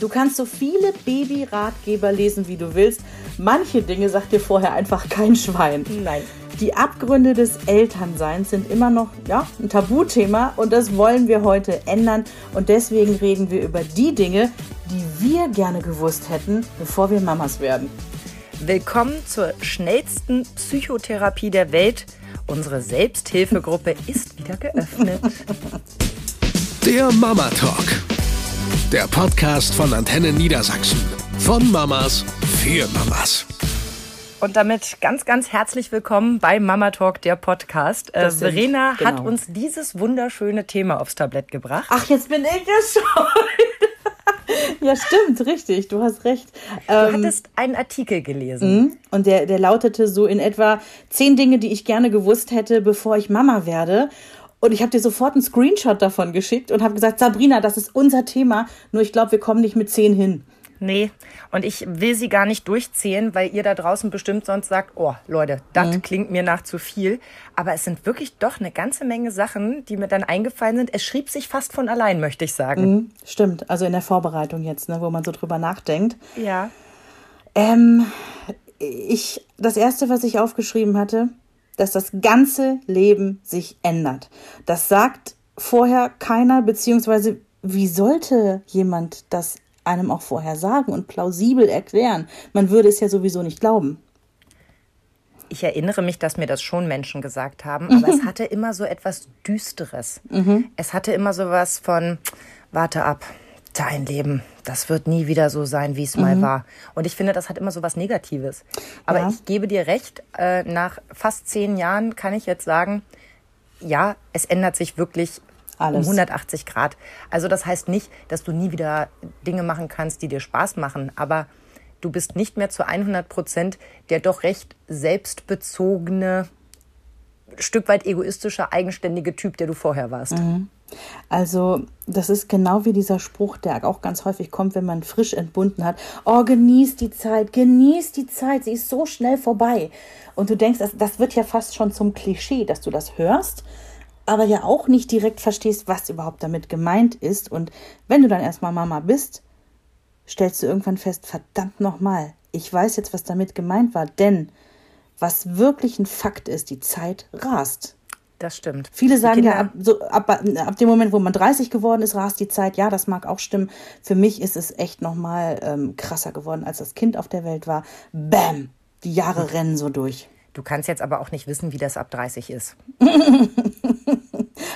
Du kannst so viele Baby-Ratgeber lesen, wie du willst. Manche Dinge sagt dir vorher einfach kein Schwein. Nein. Die Abgründe des Elternseins sind immer noch ja, ein Tabuthema und das wollen wir heute ändern. Und deswegen reden wir über die Dinge, die wir gerne gewusst hätten, bevor wir Mamas werden. Willkommen zur schnellsten Psychotherapie der Welt. Unsere Selbsthilfegruppe ist wieder geöffnet. Der Mama Talk. Der Podcast von Antenne Niedersachsen. Von Mamas für Mamas. Und damit ganz, ganz herzlich willkommen bei Mama Talk, der Podcast. Äh, Das sind- Verena hat genau. uns dieses wunderschöne Thema aufs Tablett gebracht. Ach, jetzt bin ich es schon. ja, stimmt, richtig. Du hast recht. Du Ähm, hattest einen Artikel gelesen. Und der, der lautete so in etwa zehn Dinge, die ich gerne gewusst hätte, bevor ich Mama werde. Und ich habe dir sofort einen Screenshot davon geschickt und habe gesagt, Sabrina, das ist unser Thema, nur ich glaube, wir kommen nicht mit zehn hin. Nee, und ich will sie gar nicht durchzählen, weil ihr da draußen bestimmt sonst sagt, oh Leute, das Mhm. klingt mir nach zu viel. Aber es sind wirklich doch eine ganze Menge Sachen, die mir dann eingefallen sind. Es schrieb sich fast von allein, möchte ich sagen. Hm, Stimmt, also in der Vorbereitung jetzt, ne, wo man so drüber nachdenkt. Ja. Ähm, ich, das erste, was ich aufgeschrieben hatte, dass das ganze Leben sich ändert. Das sagt vorher keiner, beziehungsweise wie sollte jemand das einem auch vorher sagen und plausibel erklären? Man würde es ja sowieso nicht glauben. Ich erinnere mich, dass mir das schon Menschen gesagt haben, aber es hatte immer so etwas Düsteres. Es hatte immer so was von, warte ab, dein Leben, das wird nie wieder so sein, wie es mal war. Und ich finde, das hat immer so was Negatives. Aber Ja. ich gebe dir recht, äh, nach fast zehn Jahren kann ich jetzt sagen, ja, es ändert sich wirklich Alles. um 180 Grad. Also das heißt nicht, dass du nie wieder Dinge machen kannst, die dir Spaß machen, aber du bist nicht mehr zu 100 Prozent der doch recht selbstbezogene, Stück weit egoistische, eigenständige Typ, der du vorher warst. Also, das ist genau wie dieser Spruch, der auch ganz häufig kommt, wenn man frisch entbunden hat. Oh, genieß die Zeit, genieß die Zeit, sie ist so schnell vorbei. Und du denkst, das, das wird ja fast schon zum Klischee, dass du das hörst, aber ja auch nicht direkt verstehst, was überhaupt damit gemeint ist. Und wenn du dann erstmal Mama bist, stellst du irgendwann fest, verdammt nochmal, ich weiß jetzt, was damit gemeint war, denn was wirklich ein Fakt ist, die Zeit rast. Das stimmt. Viele sagen ja, ab, so, ab, ab dem Moment, wo man 30 geworden ist, rast die Zeit. Ja, das mag auch stimmen. Für mich ist es echt nochmal ähm, krasser geworden, als das Kind auf der Welt war. Bam! Die Jahre rennen so durch. Du kannst jetzt aber auch nicht wissen, wie das ab 30 ist.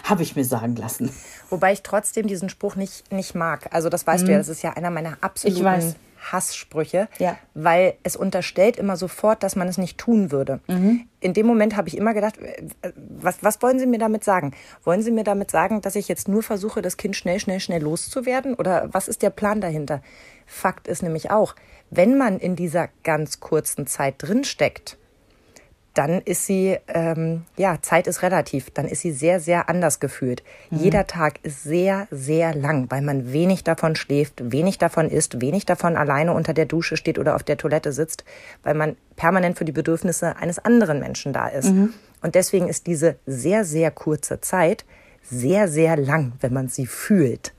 Habe ich mir sagen lassen. Wobei ich trotzdem diesen Spruch nicht, nicht mag. Also das weißt du ja, das ist ja einer meiner absoluten Mhm. weiß. Hasssprüche, Ja. weil es unterstellt immer sofort, dass man es nicht tun würde. Mhm. In dem Moment habe ich immer gedacht, äh, was, was wollen Sie mir damit sagen? Wollen Sie mir damit sagen, dass ich jetzt nur versuche, das Kind schnell, schnell, schnell loszuwerden? Oder was ist der Plan dahinter? Fakt ist nämlich auch, wenn man in dieser ganz kurzen Zeit drinsteckt, dann ist sie, ähm, ja, Zeit ist relativ, dann ist sie sehr, sehr anders gefühlt. Jeder Tag ist sehr, sehr lang, weil man wenig davon schläft, wenig davon isst, wenig davon alleine unter der Dusche steht oder auf der Toilette sitzt, weil man permanent für die Bedürfnisse eines anderen Menschen da ist. Und deswegen ist diese sehr, sehr kurze Zeit sehr, sehr lang, wenn man sie fühlt.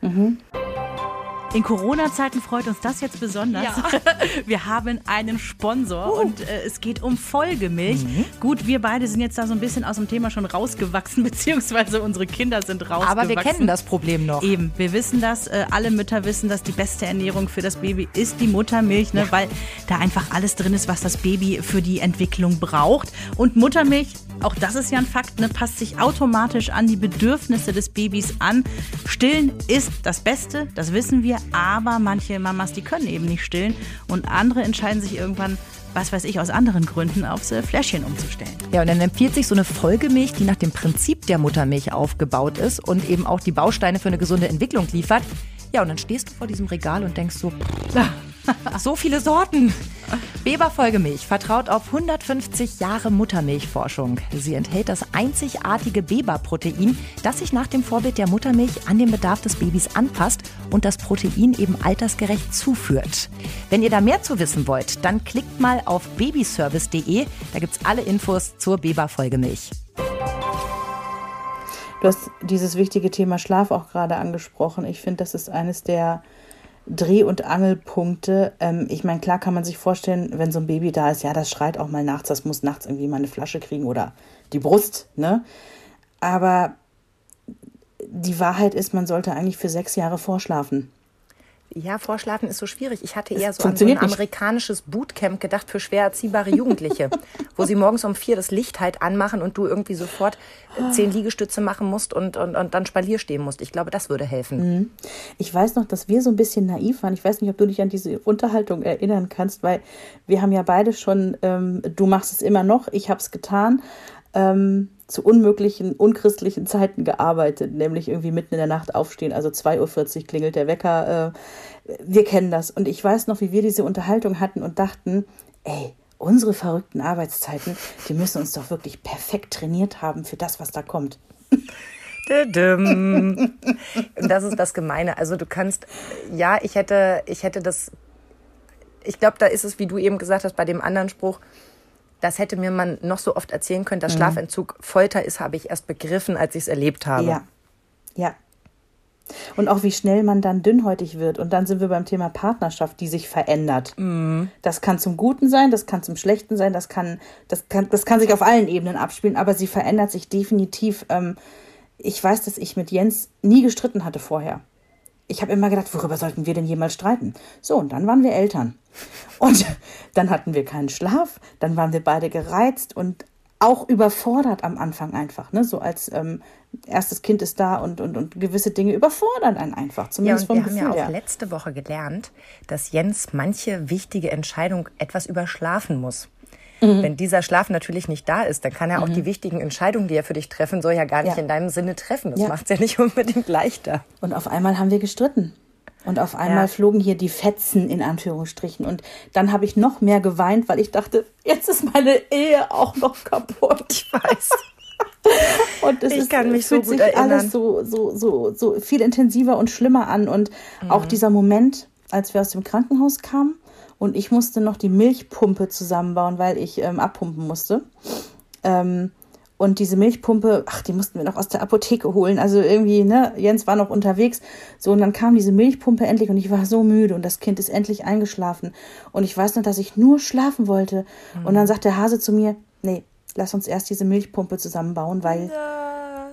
In Corona-Zeiten freut uns das jetzt besonders. Wir haben einen Sponsor und äh, es geht um Folgemilch. Gut, wir beide sind jetzt da so ein bisschen aus dem Thema schon rausgewachsen, beziehungsweise unsere Kinder sind rausgewachsen. Aber wir kennen das Problem noch. Eben, wir wissen das, äh, alle Mütter wissen, dass die beste Ernährung für das Baby ist die Muttermilch, ne, weil da einfach alles drin ist, was das Baby für die Entwicklung braucht. Und Muttermilch, auch das ist ja ein Fakt, ne, passt sich automatisch an die Bedürfnisse des Babys an. Stillen ist das Beste, das wissen wir, aber manche Mamas, die können eben nicht stillen und andere entscheiden sich irgendwann, was weiß ich, aus anderen Gründen aufs äh, Fläschchen umzustellen. Ja, und dann empfiehlt sich so eine Folgemilch, die nach dem Prinzip der Muttermilch aufgebaut ist und eben auch die Bausteine für eine gesunde Entwicklung liefert. Ja, und dann stehst du vor diesem Regal und denkst so, so viele Sorten. Weber Folgemilch vertraut auf 150 Jahre Muttermilchforschung. Sie enthält das einzigartige Weber-Protein, das sich nach dem Vorbild der Muttermilch an den Bedarf des Babys anpasst und das Protein eben altersgerecht zuführt. Wenn ihr da mehr zu wissen wollt, dann klickt mal auf babyservice.de. Da gibt's alle Infos zur Weber Folgemilch. Du hast dieses wichtige Thema Schlaf auch gerade angesprochen. Ich finde, das ist eines der Dreh- und Angelpunkte. Ähm, ich meine, klar kann man sich vorstellen, wenn so ein Baby da ist, ja, das schreit auch mal nachts, das muss nachts irgendwie mal eine Flasche kriegen oder die Brust, ne? Aber die Wahrheit ist, man sollte eigentlich für sechs Jahre vorschlafen. Ja, Vorschlafen ist so schwierig. Ich hatte eher so an so ein amerikanisches Bootcamp gedacht für schwer erziehbare Jugendliche, wo sie morgens um vier das Licht halt anmachen und du irgendwie sofort äh, zehn Liegestütze machen musst und, und, und dann Spalier stehen musst. Ich glaube, das würde helfen. Ich weiß noch, dass wir so ein bisschen naiv waren. Ich weiß nicht, ob du dich an diese Unterhaltung erinnern kannst, weil wir haben ja beide schon, ähm, du machst es immer noch, ich habe es getan, ähm, zu unmöglichen, unchristlichen Zeiten gearbeitet, nämlich irgendwie mitten in der Nacht aufstehen, also 2.40 Uhr klingelt der Wecker. Äh, wir kennen das. Und ich weiß noch, wie wir diese Unterhaltung hatten und dachten, ey, unsere verrückten Arbeitszeiten, die müssen uns doch wirklich perfekt trainiert haben für das, was da kommt. Das ist das Gemeine. Also du kannst, ja, ich hätte, ich hätte das, ich glaube, da ist es, wie du eben gesagt hast, bei dem anderen Spruch, das hätte mir man noch so oft erzählen können, dass Schlafentzug Folter ist, habe ich erst begriffen, als ich es erlebt habe. Ja, ja. Und auch wie schnell man dann dünnhäutig wird. Und dann sind wir beim Thema Partnerschaft, die sich verändert. Das kann zum Guten sein, das kann zum Schlechten sein, das kann, das kann, das kann sich auf allen Ebenen abspielen, aber sie verändert sich definitiv. Ähm, ich weiß, dass ich mit Jens nie gestritten hatte vorher. Ich habe immer gedacht, worüber sollten wir denn jemals streiten? So, und dann waren wir Eltern. Und dann hatten wir keinen Schlaf, dann waren wir beide gereizt und auch überfordert am Anfang einfach. Ne? So als ähm, erstes Kind ist da und, und, und gewisse Dinge überfordern einen einfach. Ja, Zumindest und wir vom haben Gefühl ja auch her. letzte Woche gelernt, dass Jens manche wichtige Entscheidung etwas überschlafen muss. Mhm. Wenn dieser Schlaf natürlich nicht da ist, dann kann er auch die wichtigen Entscheidungen, die er für dich treffen soll, ja gar nicht Ja. in deinem Sinne treffen. Das Ja. macht es ja nicht unbedingt leichter. Und auf einmal haben wir gestritten. Und auf einmal Ja. flogen hier die Fetzen in Anführungsstrichen. Und dann habe ich noch mehr geweint, weil ich dachte, jetzt ist meine Ehe auch noch kaputt. Ich weiß. Und es Ich ist, kann mich so fühlt gut sich erinnern. alles so, so, so, so viel intensiver und schlimmer an. Und Mhm. auch dieser Moment, als wir aus dem Krankenhaus kamen und ich musste noch die Milchpumpe zusammenbauen, weil ich ähm, abpumpen musste. Ähm, und diese Milchpumpe, ach, die mussten wir noch aus der Apotheke holen. Also irgendwie, ne, Jens war noch unterwegs. So, und dann kam diese Milchpumpe endlich und ich war so müde und das Kind ist endlich eingeschlafen. Und ich weiß noch, dass ich nur schlafen wollte. Und dann sagt der Hase zu mir, nee, lass uns erst diese Milchpumpe zusammenbauen, weil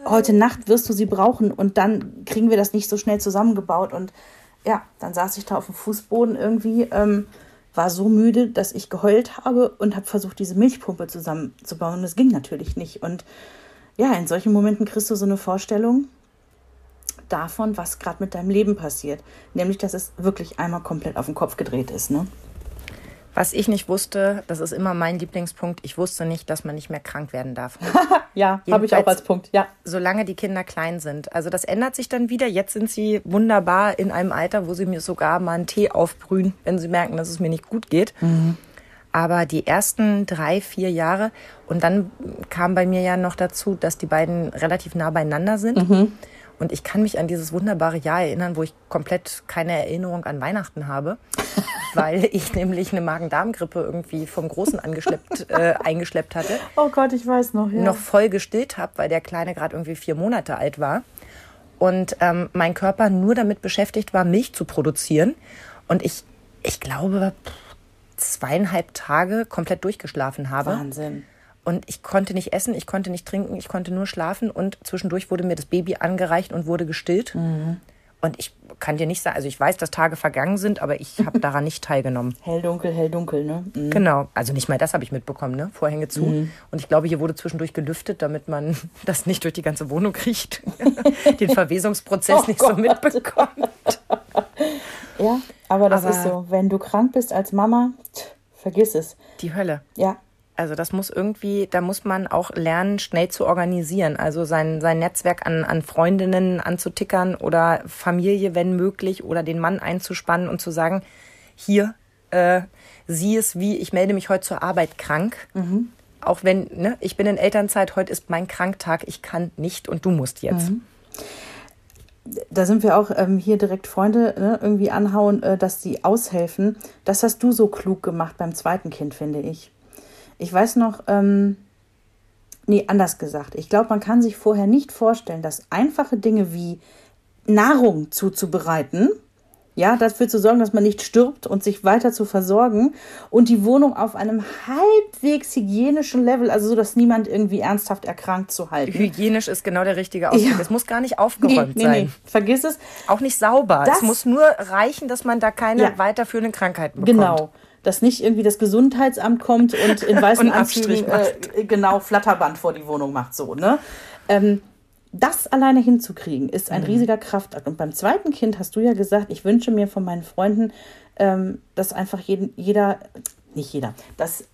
heute Nacht wirst du sie brauchen und dann kriegen wir das nicht so schnell zusammengebaut. Und ja, dann saß ich da auf dem Fußboden irgendwie, ähm, war so müde, dass ich geheult habe und habe versucht, diese Milchpumpe zusammenzubauen. Das ging natürlich nicht. Und ja, in solchen Momenten kriegst du so eine Vorstellung davon, was gerade mit deinem Leben passiert. Nämlich, dass es wirklich einmal komplett auf den Kopf gedreht ist. Ne? Was ich nicht wusste, das ist immer mein Lieblingspunkt, ich wusste nicht, dass man nicht mehr krank werden darf. Ja, habe ich auch als Punkt. Ja. solange die Kinder klein sind. Also das ändert sich dann wieder. Jetzt sind sie wunderbar in einem Alter, wo sie mir sogar mal einen Tee aufbrühen, wenn sie merken, dass es mir nicht gut geht. Aber die ersten drei, vier Jahre und dann kam bei mir ja noch dazu, dass die beiden relativ nah beieinander sind. Und ich kann mich an dieses wunderbare Jahr erinnern, wo ich komplett keine Erinnerung an Weihnachten habe, weil ich nämlich eine Magen-Darm-Grippe irgendwie vom Großen angeschleppt, äh, eingeschleppt hatte Oh Gott, ich weiß noch. Ja. noch voll gestillt habe, weil der Kleine gerade irgendwie vier Monate alt war. Und ähm, mein Körper nur damit beschäftigt war, Milch zu produzieren. Und ich, ich glaube, zweieinhalb Tage komplett durchgeschlafen habe. Wahnsinn. Und ich konnte nicht essen, ich konnte nicht trinken, ich konnte nur schlafen. Und zwischendurch wurde mir das Baby angereicht und wurde gestillt. Und ich kann dir nicht sagen, also ich weiß, dass Tage vergangen sind, aber ich habe daran nicht teilgenommen. Hell, dunkel, hell, dunkel, ne? Mhm. Genau, also nicht mal das habe ich mitbekommen, ne? Vorhänge zu. Und ich glaube, hier wurde zwischendurch gelüftet, damit man das nicht durch die ganze Wohnung riecht. Den Verwesungsprozess Oh nicht so Gott. mitbekommt. Ja, aber das Aber- ist so. Wenn du krank bist als Mama, tch, vergiss es. Die Hölle. Ja, Also das muss irgendwie, da muss man auch lernen, schnell zu organisieren. Also sein, sein Netzwerk an, an Freundinnen anzutickern oder Familie, wenn möglich, oder den Mann einzuspannen und zu sagen, hier, äh, sieh es wie, ich melde mich heute zur Arbeit krank. Auch wenn, ne, ich bin in Elternzeit, heute ist mein Kranktag, ich kann nicht und du musst jetzt. da sind wir auch ähm, hier direkt Freunde ne, irgendwie anhauen, äh, dass die aushelfen. Das hast du so klug gemacht beim zweiten Kind, finde ich. Ich weiß noch, ähm, nee, anders gesagt. Ich glaube, man kann sich vorher nicht vorstellen, dass einfache Dinge wie Nahrung zuzubereiten ja, dafür zu sorgen, dass man nicht stirbt und sich weiter zu versorgen und die Wohnung auf einem halbwegs hygienischen Level, also so, dass niemand irgendwie ernsthaft erkrankt zu halten. Hygienisch ist genau der richtige Ausdruck. Ja. Es muss gar nicht aufgeräumt nee, sein. nee, vergiss es. Auch nicht sauber. Das- es muss nur reichen, dass man da keine Ja. weiterführenden Krankheiten bekommt. Genau. Dass nicht irgendwie das Gesundheitsamt kommt und in weißen Und Anzügen äh, genau Flatterband vor die Wohnung macht, so, ne? Ähm, das alleine hinzukriegen, ist Mhm. ein riesiger Kraftakt. Und beim zweiten Kind hast du ja gesagt, ich wünsche mir von meinen Freunden, ähm, dass einfach jeden, jeder, nicht jeder, dass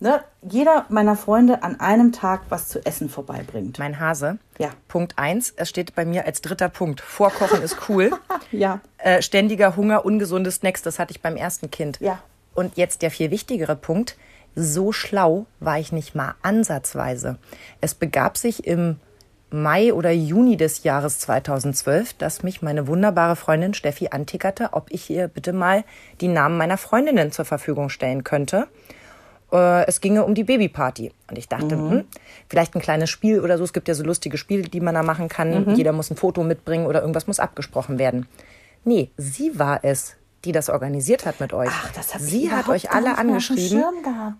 ne, jeder meiner Freunde an einem Tag was zu essen vorbeibringt. Mein Hase. Ja. Punkt eins. Es steht bei mir als dritter Punkt. Vorkochen ist cool. Ja. Äh, ständiger Hunger, ungesunde Snacks, das hatte ich beim ersten Kind. Ja. Und jetzt der viel wichtigere Punkt. So schlau war ich nicht mal ansatzweise. Es begab sich im Mai oder Juni des Jahres 2012, dass mich meine wunderbare Freundin Steffi antickerte, ob ich ihr bitte mal die Namen meiner Freundinnen zur Verfügung stellen könnte. Äh, Es ginge um die Babyparty. Und ich dachte, hm, vielleicht ein kleines Spiel oder so. Es gibt ja so lustige Spiele, die man da machen kann. Jeder muss ein Foto mitbringen oder irgendwas muss abgesprochen werden. Nee, sie war es, die das organisiert hat mit euch. Ach, das sie hat euch alle angeschrieben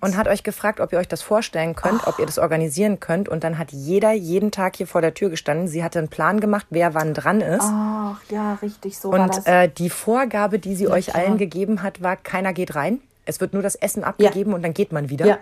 und hat euch gefragt, ob ihr euch das vorstellen könnt, ob ihr das organisieren könnt. Und dann hat jeder jeden Tag hier vor der Tür gestanden. Sie hatte einen Plan gemacht, wer wann dran ist. Ach, ja, richtig, so war Und das. äh, die Vorgabe, die sie euch klar. allen gegeben hat, war, keiner geht rein. Es wird nur das Essen abgegeben und dann geht man wieder. Ja.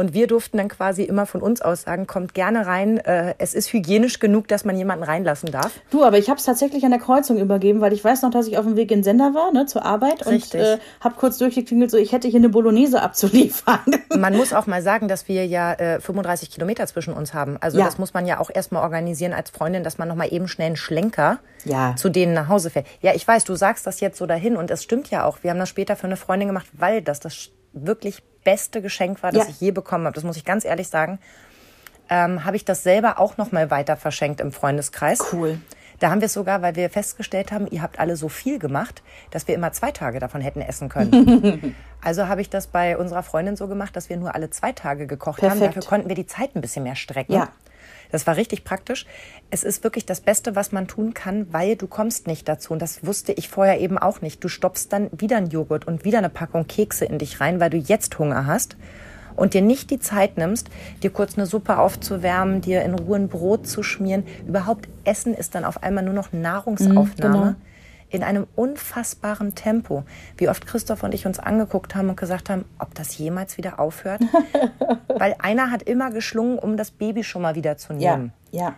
Und wir durften dann quasi immer von uns aus sagen, kommt gerne rein. Äh, es ist hygienisch genug, dass man jemanden reinlassen darf. Du, aber ich habe es tatsächlich an der Kreuzung übergeben, weil ich weiß noch, dass ich auf dem Weg in den Sender war, ne, zur Arbeit Richtig. und äh, habe kurz durchgeklingelt, so ich hätte hier eine Bolognese abzuliefern. Man muss auch mal sagen, dass wir ja äh, 35 Kilometer zwischen uns haben. Also Ja. das muss man ja auch erstmal organisieren als Freundin, dass man noch mal eben schnell einen Schlenker Ja. zu denen nach Hause fährt. Ja, ich weiß, du sagst das jetzt so dahin und es stimmt ja auch. Wir haben das später für eine Freundin gemacht, weil das das wirklich beste Geschenk war, das Ja. ich je bekommen habe. Das muss ich ganz ehrlich sagen. Ähm, habe ich das selber auch noch mal weiter verschenkt im Freundeskreis. Cool. Da haben wir es sogar, weil wir festgestellt haben, ihr habt alle so viel gemacht, dass wir immer zwei Tage davon hätten essen können. also habe ich das bei unserer Freundin so gemacht, dass wir nur alle zwei Tage gekocht haben. Perfekt. Dafür konnten wir die Zeit ein bisschen mehr strecken. Ja. Das war richtig praktisch. Es ist wirklich das Beste, was man tun kann, weil du kommst nicht dazu. Und das wusste ich vorher eben auch nicht. Du stopfst dann wieder einen Joghurt und wieder eine Packung Kekse in dich rein, weil du jetzt Hunger hast und dir nicht die Zeit nimmst, dir kurz eine Suppe aufzuwärmen, dir in Ruhe ein Brot zu schmieren. Überhaupt Essen ist dann auf einmal nur noch Nahrungsaufnahme. genau. In einem unfassbaren Tempo. Wie oft Christoph und ich uns angeguckt haben und gesagt haben, ob das jemals wieder aufhört. Weil einer hat immer geschlungen, um das Baby schon mal wieder zu Ja, nehmen. ja.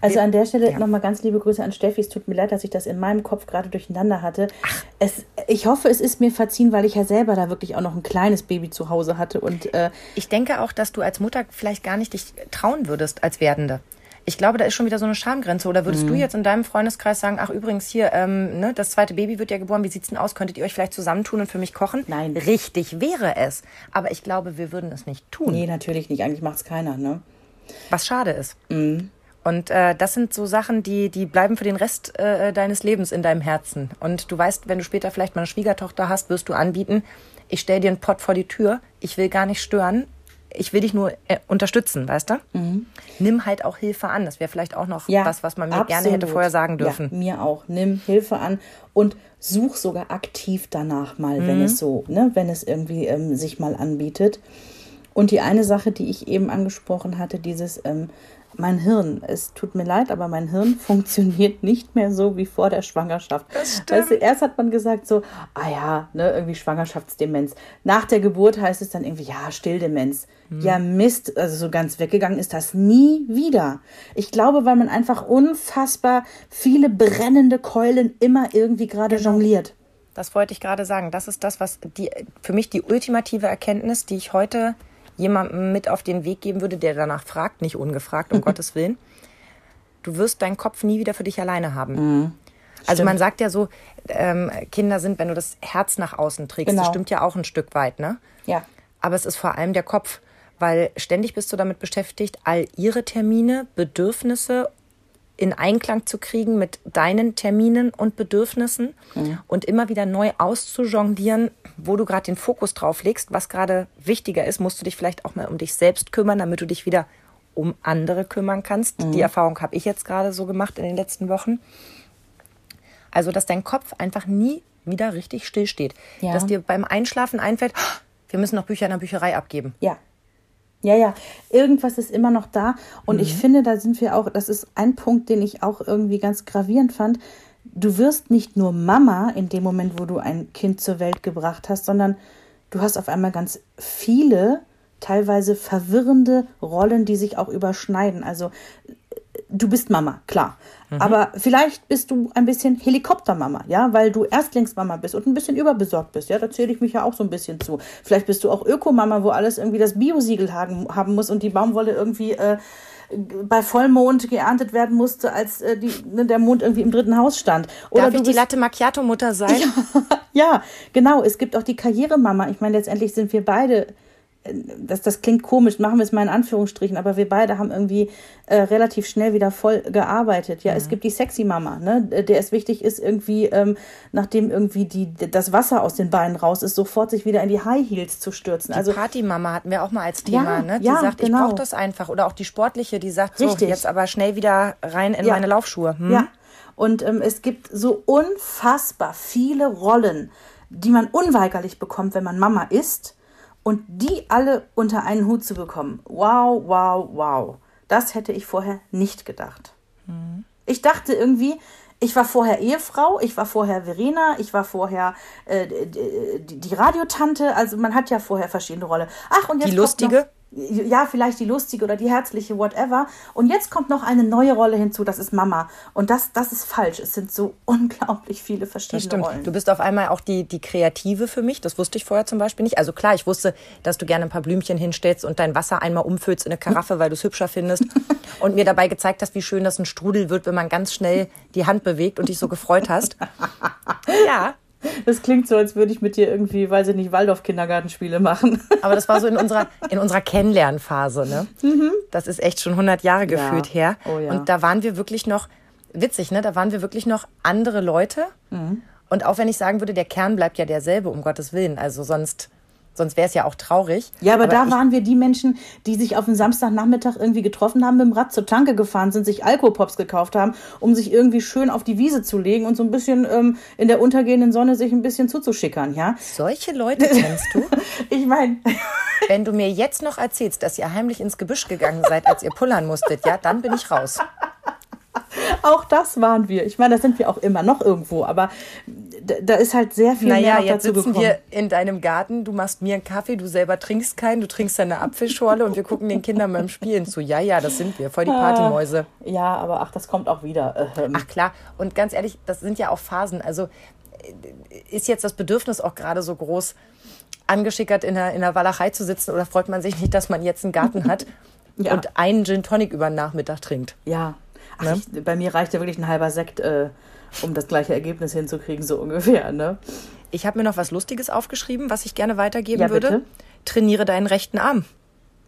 Also an der Stelle Ja. nochmal ganz liebe Grüße an Steffi. Es tut mir leid, dass ich das in meinem Kopf gerade durcheinander hatte. Es, ich hoffe, es ist mir verziehen, weil ich ja selber da wirklich auch noch ein kleines Baby zu Hause hatte. Und äh, Ich denke auch, dass du als Mutter vielleicht gar nicht dich trauen würdest als Werdende. Ich glaube, da ist schon wieder so eine Schamgrenze. Oder würdest du Mhm. jetzt in deinem Freundeskreis sagen, ach übrigens hier, ähm, ne, das zweite Baby wird ja geboren, wie sieht's denn aus? Könntet ihr euch vielleicht zusammentun und für mich kochen? Nein. Richtig wäre es. Aber ich glaube, wir würden es nicht tun. nee, natürlich nicht. Eigentlich macht es keiner, ne? Was schade ist. Mhm. Und äh, das sind so Sachen, die, die bleiben für den Rest äh, deines Lebens in deinem Herzen. Und du weißt, wenn du später vielleicht mal eine Schwiegertochter hast, wirst du anbieten, ich stell dir einen Pott vor die Tür, ich will gar nicht stören, ich will dich nur äh, unterstützen, weißt du? Nimm halt auch Hilfe an. Das wäre vielleicht auch noch Mhm. Ja, was, was man mir gerne hätte absolut. vorher sagen dürfen. Ja, mir auch. Nimm Hilfe an und such sogar aktiv danach mal, Mhm. wenn es so, ne, wenn es irgendwie ähm, sich mal anbietet. Und die eine Sache, die ich eben angesprochen hatte, dieses ähm, mein Hirn, es tut mir leid, aber mein Hirn funktioniert nicht mehr so wie vor der Schwangerschaft. Weißt du, erst hat man gesagt so, ah ja, ne, irgendwie Schwangerschaftsdemenz. Nach der Geburt heißt es dann irgendwie, ja, Stilldemenz. Ja, Mist, also so ganz weggegangen ist das nie wieder. Ich glaube, weil man einfach unfassbar viele brennende Keulen immer irgendwie gerade jongliert. Das wollte ich gerade sagen. Das ist das, was die, für mich die ultimative Erkenntnis, die ich heute jemandem mit auf den Weg geben würde, der danach fragt, nicht ungefragt, um Gottes Willen. Du wirst deinen Kopf nie wieder für dich alleine haben. Also man sagt ja so, ähm, Kinder sind, wenn du das Herz nach außen trägst, Genau. das stimmt ja auch ein Stück weit, ne? Ja. Aber es ist vor allem der Kopf, weil ständig bist du damit beschäftigt, all ihre Termine, Bedürfnisse in Einklang zu kriegen mit deinen Terminen und Bedürfnissen und immer wieder neu auszujonglieren, wo du gerade den Fokus drauf legst, was gerade wichtiger ist, musst du dich vielleicht auch mal um dich selbst kümmern, damit du dich wieder um andere kümmern kannst. Die Erfahrung habe ich jetzt gerade so gemacht in den letzten Wochen. Also, dass dein Kopf einfach nie wieder richtig still steht. Ja. Dass dir beim Einschlafen einfällt, "Oh, wir müssen noch Bücher in der Bücherei abgeben. Ja. Ja, ja. Irgendwas ist immer noch da. Und ich finde, da sind wir auch, das ist ein Punkt, den ich auch irgendwie ganz gravierend fand. Du wirst nicht nur Mama in dem Moment, wo du ein Kind zur Welt gebracht hast, sondern du hast auf einmal ganz viele, teilweise verwirrende Rollen, die sich auch überschneiden. Also du bist Mama, klar. Aber vielleicht bist du ein bisschen Helikoptermama, ja, weil du Erstlingsmama bist und ein bisschen überbesorgt bist, ja, da zähle ich mich ja auch so ein bisschen zu. Vielleicht bist du auch Ökomama, wo alles irgendwie das Biosiegel haben, haben muss und die Baumwolle irgendwie äh, bei Vollmond geerntet werden musste, als äh, die, ne, der Mond irgendwie im dritten Haus stand. Oder Darf du ich die Latte Macchiato Mutter sein? ja, genau. Es gibt auch die Karrieremama. Ich meine, letztendlich sind wir beide, das, das klingt komisch, machen wir es mal in Anführungsstrichen, aber wir beide haben irgendwie äh, relativ schnell wieder voll gearbeitet. Ja, es gibt die sexy Mama, ne, der es wichtig ist, irgendwie, ähm, nachdem irgendwie die, das Wasser aus den Beinen raus ist, sofort sich wieder in die High Heels zu stürzen. Die Also, Partymama hatten wir auch mal als Thema, Ja, ne? Die ja, sagt, ich genau. brauche das einfach. Oder auch die Sportliche, die sagt, so, Richtig. jetzt aber schnell wieder rein in Ja. meine Laufschuhe. Hm? Ja, und ähm, es gibt so unfassbar viele Rollen, die man unweigerlich bekommt, wenn man Mama ist. Und die alle unter einen Hut zu bekommen. Wow, wow, wow. Das hätte ich vorher nicht gedacht. Ich dachte irgendwie, ich war vorher Ehefrau, ich war vorher Verena, ich war vorher äh, die, die Radiotante. Also man hat ja vorher verschiedene Rollen. Ach, und jetzt Die lustige? Ja, vielleicht die lustige oder die herzliche, whatever. Und jetzt kommt noch eine neue Rolle hinzu, das ist Mama. Und das, das ist falsch. Es sind so unglaublich viele Das verschiedene stimmt. Rollen. Du bist auf einmal auch die, die Kreative für mich. Das wusste ich vorher zum Beispiel nicht. Also klar, ich wusste, dass du gerne ein paar Blümchen hinstellst und dein Wasser einmal umfüllst in eine Karaffe, weil du es hübscher findest. Und mir dabei gezeigt hast, wie schön das ein Strudel wird, wenn man ganz schnell die Hand bewegt und dich so gefreut hast. Ja, Das klingt so, als würde ich mit dir irgendwie, weiß ich nicht, Waldorf-Kindergartenspiele machen. aber das war so in unserer, in unserer Kennenlernphase. Ne? Das ist echt schon 100 Jahre gefühlt her. Oh ja. Und da waren wir wirklich noch, witzig, ne? da waren wir wirklich noch andere Leute. Mhm. Und auch wenn ich sagen würde, der Kern bleibt ja derselbe, um Gottes Willen. Also sonst, sonst wäre es ja auch traurig. Ja, aber, da ich, waren wir die Menschen, die sich auf den Samstagnachmittag irgendwie getroffen haben, mit dem Rad zur Tanke gefahren sind, sich Alkopops gekauft haben, um sich irgendwie schön auf die Wiese zu legen und so ein bisschen ähm, in der untergehenden Sonne sich ein bisschen zuzuschickern, ja? Solche Leute kennst du? Ich meine, Wenn du mir jetzt noch erzählst, dass ihr heimlich ins Gebüsch gegangen seid, als ihr pullern musstet, ja, dann bin ich raus. auch das waren wir. Ich meine, das sind wir auch immer noch irgendwo, aber da, ist halt sehr viel mehr Naja, noch jetzt dazu sitzen gekommen. wir in deinem Garten, du machst mir einen Kaffee, du selber trinkst keinen, du trinkst deine Apfelschorle und wir gucken den Kindern beim Spielen zu. Ja, ja, das sind wir, voll die Partymäuse. Ja, aber ach, das kommt auch wieder. Ähm, Ach klar, und ganz ehrlich, das sind ja auch Phasen. Also äh, ist jetzt das Bedürfnis auch gerade so groß, angeschickert in der, in der Walachei zu sitzen oder freut man sich nicht, dass man jetzt einen Garten hat Ja. und einen Gin Tonic über den Nachmittag trinkt? Ja. Ach, Ne? ich, bei mir reicht ja wirklich ein halber Sekt, äh, um das gleiche Ergebnis hinzukriegen, so ungefähr, ne? Ich habe mir noch was Lustiges aufgeschrieben, was ich gerne weitergeben Ja, würde. Trainiere deinen rechten Arm.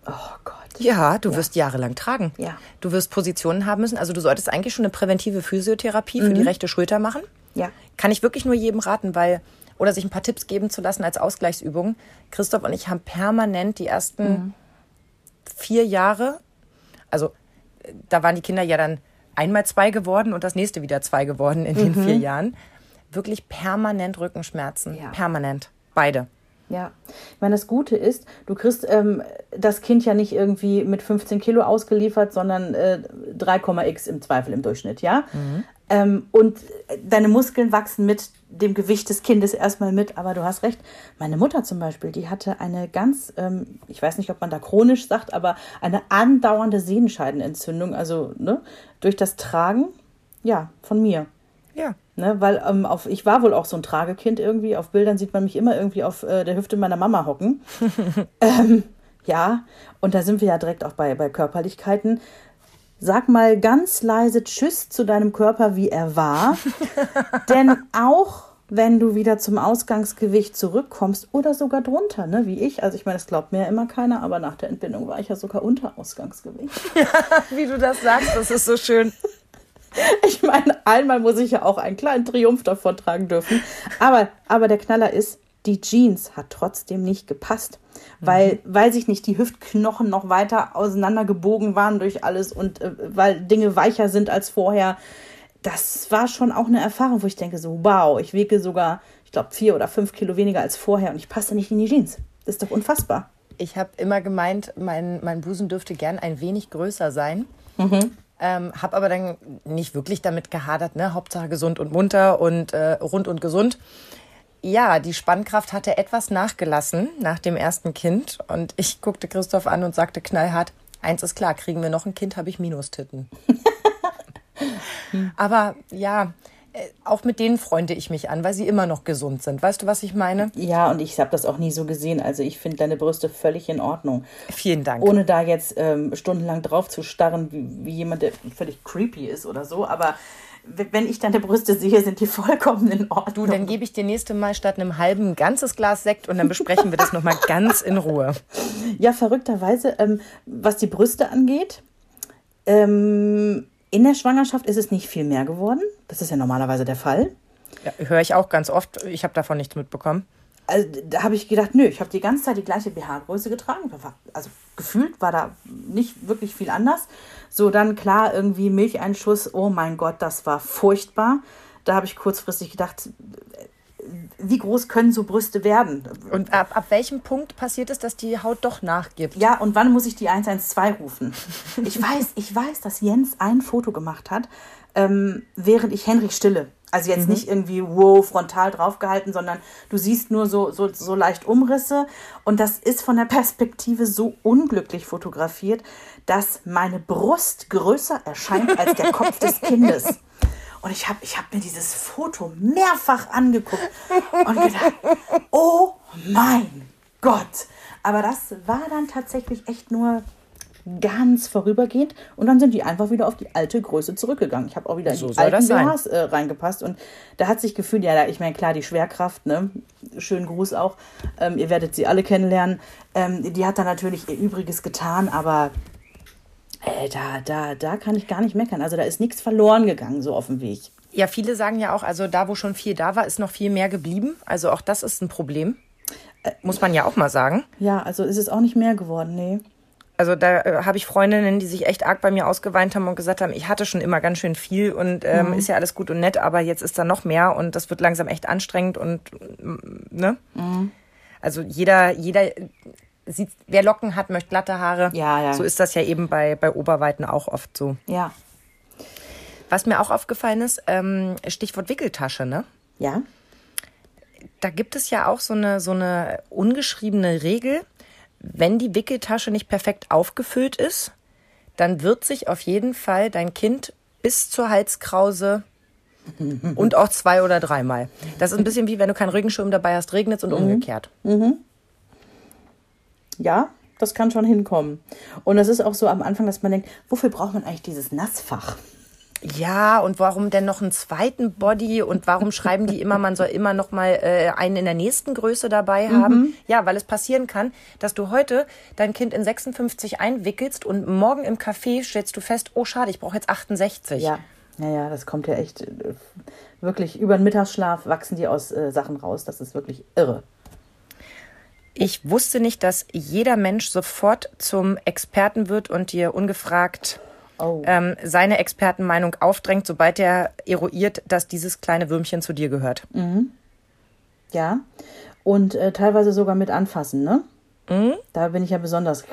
Oh Gott. Ja, du wirst jahrelang tragen. Ja. Du wirst Positionen haben müssen. Also du solltest eigentlich schon eine präventive Physiotherapie Mhm. für die rechte Schulter machen. Ja. Kann ich wirklich nur jedem raten, weil oder sich ein paar Tipps geben zu lassen als Ausgleichsübung. Christoph und ich haben permanent die ersten Mhm. vier Jahre, also äh, da waren die Kinder ja dann einmal zwei geworden und das nächste wieder zwei geworden in den vier Jahren, wirklich permanent Rückenschmerzen. Mhm. Ja. Permanent. Beide. Ja, ich meine, das Gute ist, du kriegst ähm, das Kind ja nicht irgendwie mit 15 Kilo ausgeliefert, sondern äh, 3,x im Zweifel im Durchschnitt, ja? Ähm, und deine Muskeln wachsen mit dem Gewicht des Kindes erstmal mit, aber du hast recht. Meine Mutter zum Beispiel, die hatte eine ganz, ähm, ich weiß nicht, ob man da chronisch sagt, aber eine andauernde Sehenscheidenentzündung, also ne, durch das Tragen, ja, von mir. Ja. Ne, weil ähm, auf, ich war wohl auch so ein Tragekind irgendwie. Auf Bildern sieht man mich immer irgendwie auf äh, der Hüfte meiner Mama hocken. ähm, ja, und da sind wir ja direkt auch bei, bei Körperlichkeiten. Sag mal ganz leise Tschüss zu deinem Körper, wie er war. Denn auch wenn du wieder zum Ausgangsgewicht zurückkommst oder sogar drunter, ne, wie ich. Also ich meine, das glaubt mir ja immer keiner, aber nach der Entbindung war ich ja sogar unter Ausgangsgewicht. Wie du das sagst, das ist so schön. Ich meine, einmal muss ich ja auch einen kleinen Triumph davon tragen dürfen. Aber, aber der Knaller ist, die Jeans hat trotzdem nicht gepasst. Weil, weil sich nicht die Hüftknochen noch weiter auseinandergebogen waren durch alles und äh, weil Dinge weicher sind als vorher. das war schon auch eine Erfahrung, wo ich denke, so, wow, ich wiege sogar, ich glaube, vier oder fünf Kilo weniger als vorher und ich passe nicht in die Jeans. Das ist doch unfassbar. Ich habe immer gemeint, mein, mein Busen dürfte gern ein wenig größer sein. Ähm, habe aber dann nicht wirklich damit gehadert, ne? Hauptsache gesund und munter und äh, rund und gesund. Ja, die Spannkraft hatte etwas nachgelassen nach dem ersten Kind und ich guckte Christoph an und sagte knallhart, eins ist klar, kriegen wir noch ein Kind, habe ich Minustitten. aber ja, äh, auch mit denen freunde ich mich an, weil sie immer noch gesund sind. Weißt du, was ich meine? Ja, und ich habe das auch nie so gesehen. Also ich finde deine Brüste völlig in Ordnung. Vielen Dank. Ohne da jetzt ähm, stundenlang drauf zu starren, wie, wie jemand, der völlig creepy ist oder so. Aber wenn ich deine Brüste sehe, sind die vollkommen in Ordnung. Du, dann gebe ich dir nächste Mal statt einem halben ein ganzes Glas Sekt und dann besprechen wir das nochmal ganz in Ruhe. Ja, verrückterweise, ähm, was die Brüste angeht, ähm, in der Schwangerschaft ist es nicht viel mehr geworden. Das ist ja normalerweise der Fall. Ja, Höre ich auch ganz oft. Ich habe davon nichts mitbekommen. Also, da habe ich gedacht, nö, ich habe die ganze Zeit die gleiche BH-Größe getragen. Also gefühlt war da nicht wirklich viel anders. So, dann klar, irgendwie Milcheinschuss. Oh mein Gott, das war furchtbar. Da habe ich kurzfristig gedacht, wie groß können so Brüste werden? Und ab, ab welchem Punkt passiert es, dass die Haut doch nachgibt? Ja, und wann muss ich die 112 rufen? Ich weiß, ich weiß, dass Jens ein Foto gemacht hat, ähm, während ich Henrik stille. Also jetzt nicht irgendwie wow, frontal draufgehalten, sondern du siehst nur so, so, so leicht Umrisse. Und das ist von der Perspektive so unglücklich fotografiert, dass meine Brust größer erscheint als der Kopf des Kindes. Und ich habe ich hab mir dieses Foto mehrfach angeguckt und gedacht, oh mein Gott. Aber das war dann tatsächlich echt nur ganz vorübergehend und dann sind die einfach wieder auf die alte Größe zurückgegangen. Ich habe auch wieder in So die soll alten. BHs äh, reingepasst und da hat sich gefühlt, ja, ich meine, klar, die Schwerkraft, ne, schönen Gruß auch, ähm, ihr werdet sie alle kennenlernen, ähm, die hat da natürlich ihr Übriges getan, aber äh, da, da, da kann ich gar nicht meckern. Also da ist nichts verloren gegangen, so auf dem Weg. Ja, viele sagen ja auch, also da, wo schon viel da war, ist noch viel mehr geblieben. Also auch das ist ein Problem. Äh, Muss man ja auch mal sagen. Ja, also ist es auch nicht mehr geworden, nee. Also da äh, habe ich Freundinnen, die sich echt arg bei mir ausgeweint haben und gesagt haben, ich hatte schon immer ganz schön viel und ähm, ist ja alles gut und nett, aber jetzt ist da noch mehr und das wird langsam echt anstrengend und mm, ne? Also jeder, jeder sieht, wer Locken hat, möchte glatte Haare. Ja, ja. So ist das ja eben bei, bei Oberweiten auch oft so. Ja. Was mir auch aufgefallen ist, ähm, Stichwort Wickeltasche, ne? Ja. da gibt es ja auch so eine, so eine ungeschriebene Regel. Wenn die Wickeltasche nicht perfekt aufgefüllt ist, dann wird sich auf jeden Fall dein Kind bis zur Halskrause und auch zwei oder dreimal. Das ist ein bisschen wie wenn du keinen Regenschirm dabei hast, regnet und umgekehrt. Ja, das kann schon hinkommen. Und das ist auch so am Anfang, dass man denkt, wofür braucht man eigentlich dieses Nassfach? Ja, und warum denn noch einen zweiten Body und warum schreiben die immer, man soll immer noch mal äh, einen in der nächsten Größe dabei haben? Ja, weil es passieren kann, dass du heute dein Kind in 56 einwickelst und morgen im Café stellst du fest, oh schade, ich brauche jetzt 68. Ja, naja, das kommt ja echt äh, wirklich über den Mittagsschlaf wachsen die aus äh, Sachen raus. Das ist wirklich irre. Ich wusste nicht, dass jeder Mensch sofort zum Experten wird und dir ungefragt Oh. ähm, seine Expertenmeinung aufdrängt, sobald er eruiert, dass dieses kleine Würmchen zu dir gehört. Ja. Und äh, teilweise sogar mit anfassen, ne? Mhm. Da bin ich ja besonders.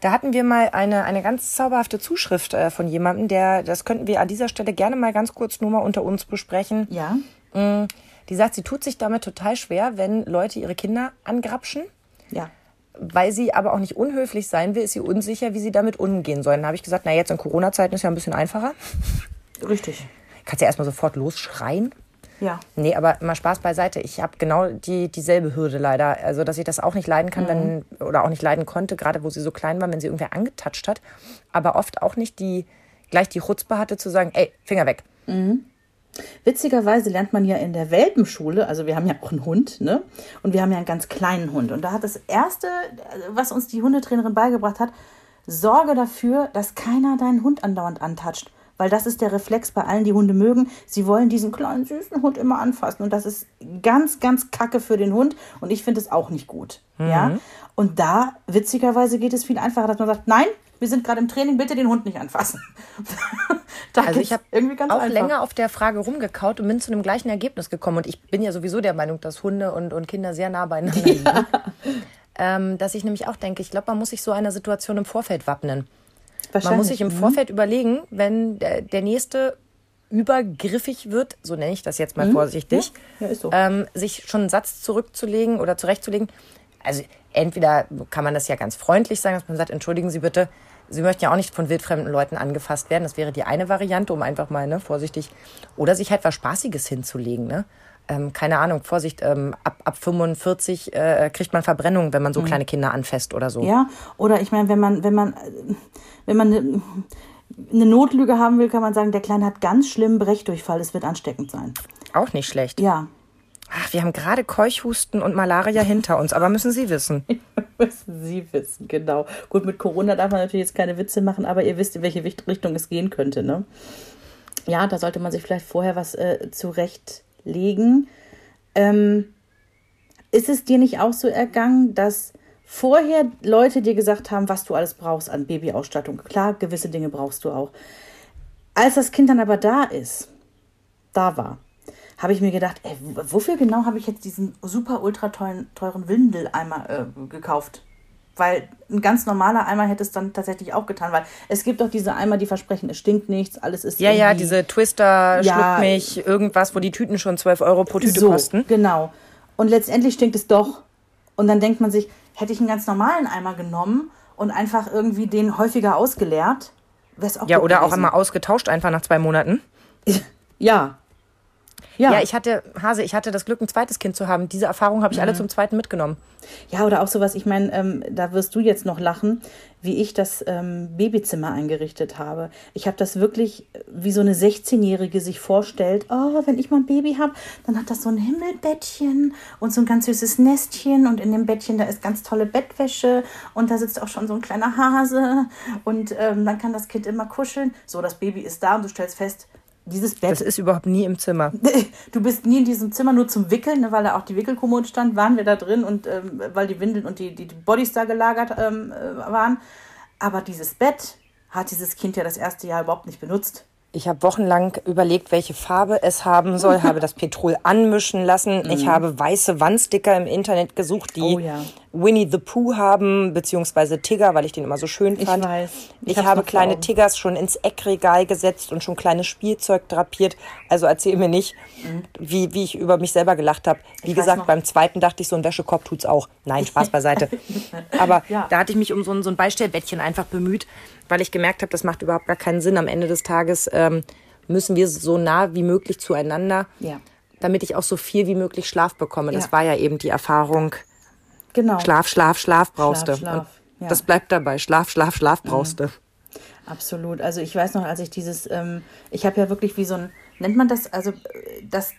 Da hatten wir mal eine, eine ganz zauberhafte Zuschrift äh, von jemandem, der, das könnten wir an dieser Stelle gerne mal ganz kurz nur mal unter uns besprechen. Ja. Mm, Die sagt, sie tut sich damit total schwer, wenn Leute ihre Kinder angrapschen. Ja. Weil sie aber auch nicht unhöflich sein will, ist sie unsicher, wie sie damit umgehen soll. Dann habe ich gesagt, na jetzt in Corona-Zeiten ist ja ein bisschen einfacher. Richtig. Kannst ja erstmal sofort losschreien. Ja. Nee, aber mal Spaß beiseite. Ich habe genau die, dieselbe Hürde leider. Also, dass ich das auch nicht leiden kann, wenn, oder auch nicht leiden konnte, gerade wo sie so klein war, wenn sie irgendwer angetatscht hat. Aber oft auch nicht die, gleich die Chutzpe hatte zu sagen, ey, Finger weg. Witzigerweise lernt man ja in der Welpenschule, also wir haben ja auch einen Hund, ne? Und wir haben ja einen ganz kleinen Hund. Und da hat das Erste, was uns die Hundetrainerin beigebracht hat, sorge dafür, dass keiner deinen Hund andauernd antatscht. Weil das ist der Reflex bei allen, die Hunde mögen. Sie wollen diesen kleinen, süßen Hund immer anfassen. Und das ist ganz, ganz kacke für den Hund. Und ich finde es auch nicht gut. Ja? Und da, witzigerweise, geht es viel einfacher, dass man sagt, nein, wir sind gerade im Training, bitte den Hund nicht anfassen. Da Also ich habe irgendwie ganz auch einfach. länger auf der Frage rumgekaut und bin zu dem gleichen Ergebnis gekommen. Und ich bin ja sowieso der Meinung, dass Hunde und, und Kinder sehr nah beieinander liegen. Ähm, dass ich nämlich auch denke, ich glaube, man muss sich so einer Situation im Vorfeld wappnen. Man muss sich im Mhm. Vorfeld überlegen, wenn der, der nächste übergriffig wird, so nenne ich das jetzt mal vorsichtig, Mhm. Ja, ist so. ähm, sich schon einen Satz zurückzulegen oder zurechtzulegen. Also entweder kann man das ja ganz freundlich sagen, dass man sagt, entschuldigen Sie bitte, Sie möchten ja auch nicht von wildfremden Leuten angefasst werden. Das wäre die eine Variante, um einfach mal ne, vorsichtig. Oder sich halt was Spaßiges hinzulegen. Ne? Ähm, keine Ahnung, Vorsicht, ähm, ab, ab 45 äh, kriegt man Verbrennung, wenn man so kleine Kinder anfasst oder so. Mhm. Ja, oder ich meine, wenn man, wenn man, äh, wenn man eine, eine Notlüge haben will, kann man sagen, der Kleine hat ganz schlimmen Brechdurchfall, es wird ansteckend sein. Auch nicht schlecht. Ja. Ach, wir haben gerade Keuchhusten und Malaria hinter uns, aber müssen Sie wissen. Müssen Sie wissen, genau. Gut, mit Corona darf man natürlich jetzt keine Witze machen, aber ihr wisst, in welche Richtung es gehen könnte, ne? Ja, da sollte man sich vielleicht vorher was äh, zurechtlegen. Ähm, ist es dir nicht auch so ergangen, dass vorher Leute dir gesagt haben, was du alles brauchst an Babyausstattung? Klar, gewisse Dinge brauchst du auch. Als das Kind dann aber da ist, da war, habe ich mir gedacht, ey, wofür genau habe ich jetzt diesen super ultra teuren, teuren Windeleimer äh, gekauft? Weil ein ganz normaler Eimer hätte es dann tatsächlich auch getan, weil es gibt doch diese Eimer, die versprechen, es stinkt nichts, alles ist Ja, ja, diese Twister, Ja. Schluck mich, irgendwas, wo die Tüten schon 12 Euro pro Tüte so, kosten. Genau. Und letztendlich stinkt es doch. Und dann denkt man sich, hätte ich einen ganz normalen Eimer genommen und einfach irgendwie den häufiger ausgeleert, wäre es auch Ja, gut oder auch gewesen. einmal ausgetauscht, einfach nach zwei Monaten. Ja. Ja. Ja, ich hatte, Hase, ich hatte das Glück, ein zweites Kind zu haben. Diese Erfahrung habe ich Mhm. alle zum zweiten mitgenommen. Ja, oder auch sowas, ich meine, ähm, da wirst du jetzt noch lachen, wie ich das ähm, Babyzimmer eingerichtet habe. Ich habe das wirklich, wie so eine 16-Jährige sich vorstellt, oh, wenn ich mal ein Baby habe, dann hat das so ein Himmelbettchen und so ein ganz süßes Nestchen und in dem Bettchen, da ist ganz tolle Bettwäsche und da sitzt auch schon so ein kleiner Hase und ähm, dann kann das Kind immer kuscheln. So, das Baby ist da und du stellst fest, dieses Bett Das ist überhaupt nie im Zimmer. Du bist nie in diesem Zimmer nur zum Wickeln, ne, weil da auch die Wickelkommode stand, waren wir da drin und ähm, weil die Windeln und die, die, die Bodies da gelagert ähm, äh, waren. Aber dieses Bett hat dieses Kind ja das erste Jahr überhaupt nicht benutzt. Ich habe wochenlang überlegt, welche Farbe es haben soll, habe das Petrol anmischen lassen. Ich habe weiße Wandsticker im Internet gesucht, die Mhm. Oh ja. Winnie the Pooh haben, beziehungsweise Tigger, weil ich den immer so schön Ich fand. weiß. Ich Ich, habe kleine. Tiggers schon ins Eckregal gesetzt und schon kleines Spielzeug drapiert. Also erzähl mir nicht, wie, wie ich über mich selber gelacht habe. Wie Mhm. Ich gesagt, beim zweiten dachte ich, so ein Wäschekorb tut's auch. Nein, Spaß beiseite. Aber Ja. da hatte ich mich um so ein, so ein Beistellbettchen einfach bemüht, weil ich gemerkt habe, das macht überhaupt gar keinen Sinn. Am Ende des Tages ähm, müssen wir so nah wie möglich zueinander, Ja. damit ich auch so viel wie möglich Schlaf bekomme. Das Ja. war ja eben die Erfahrung. Genau. Schlaf, Schlaf, Schlaf brauchst du. Schlaf, ja. Das bleibt dabei. Schlaf, Schlaf, Schlaf brauchst du. Absolut. Also ich weiß noch, als ich dieses, ähm, ich habe ja wirklich wie so ein, nennt man das, also äh, das,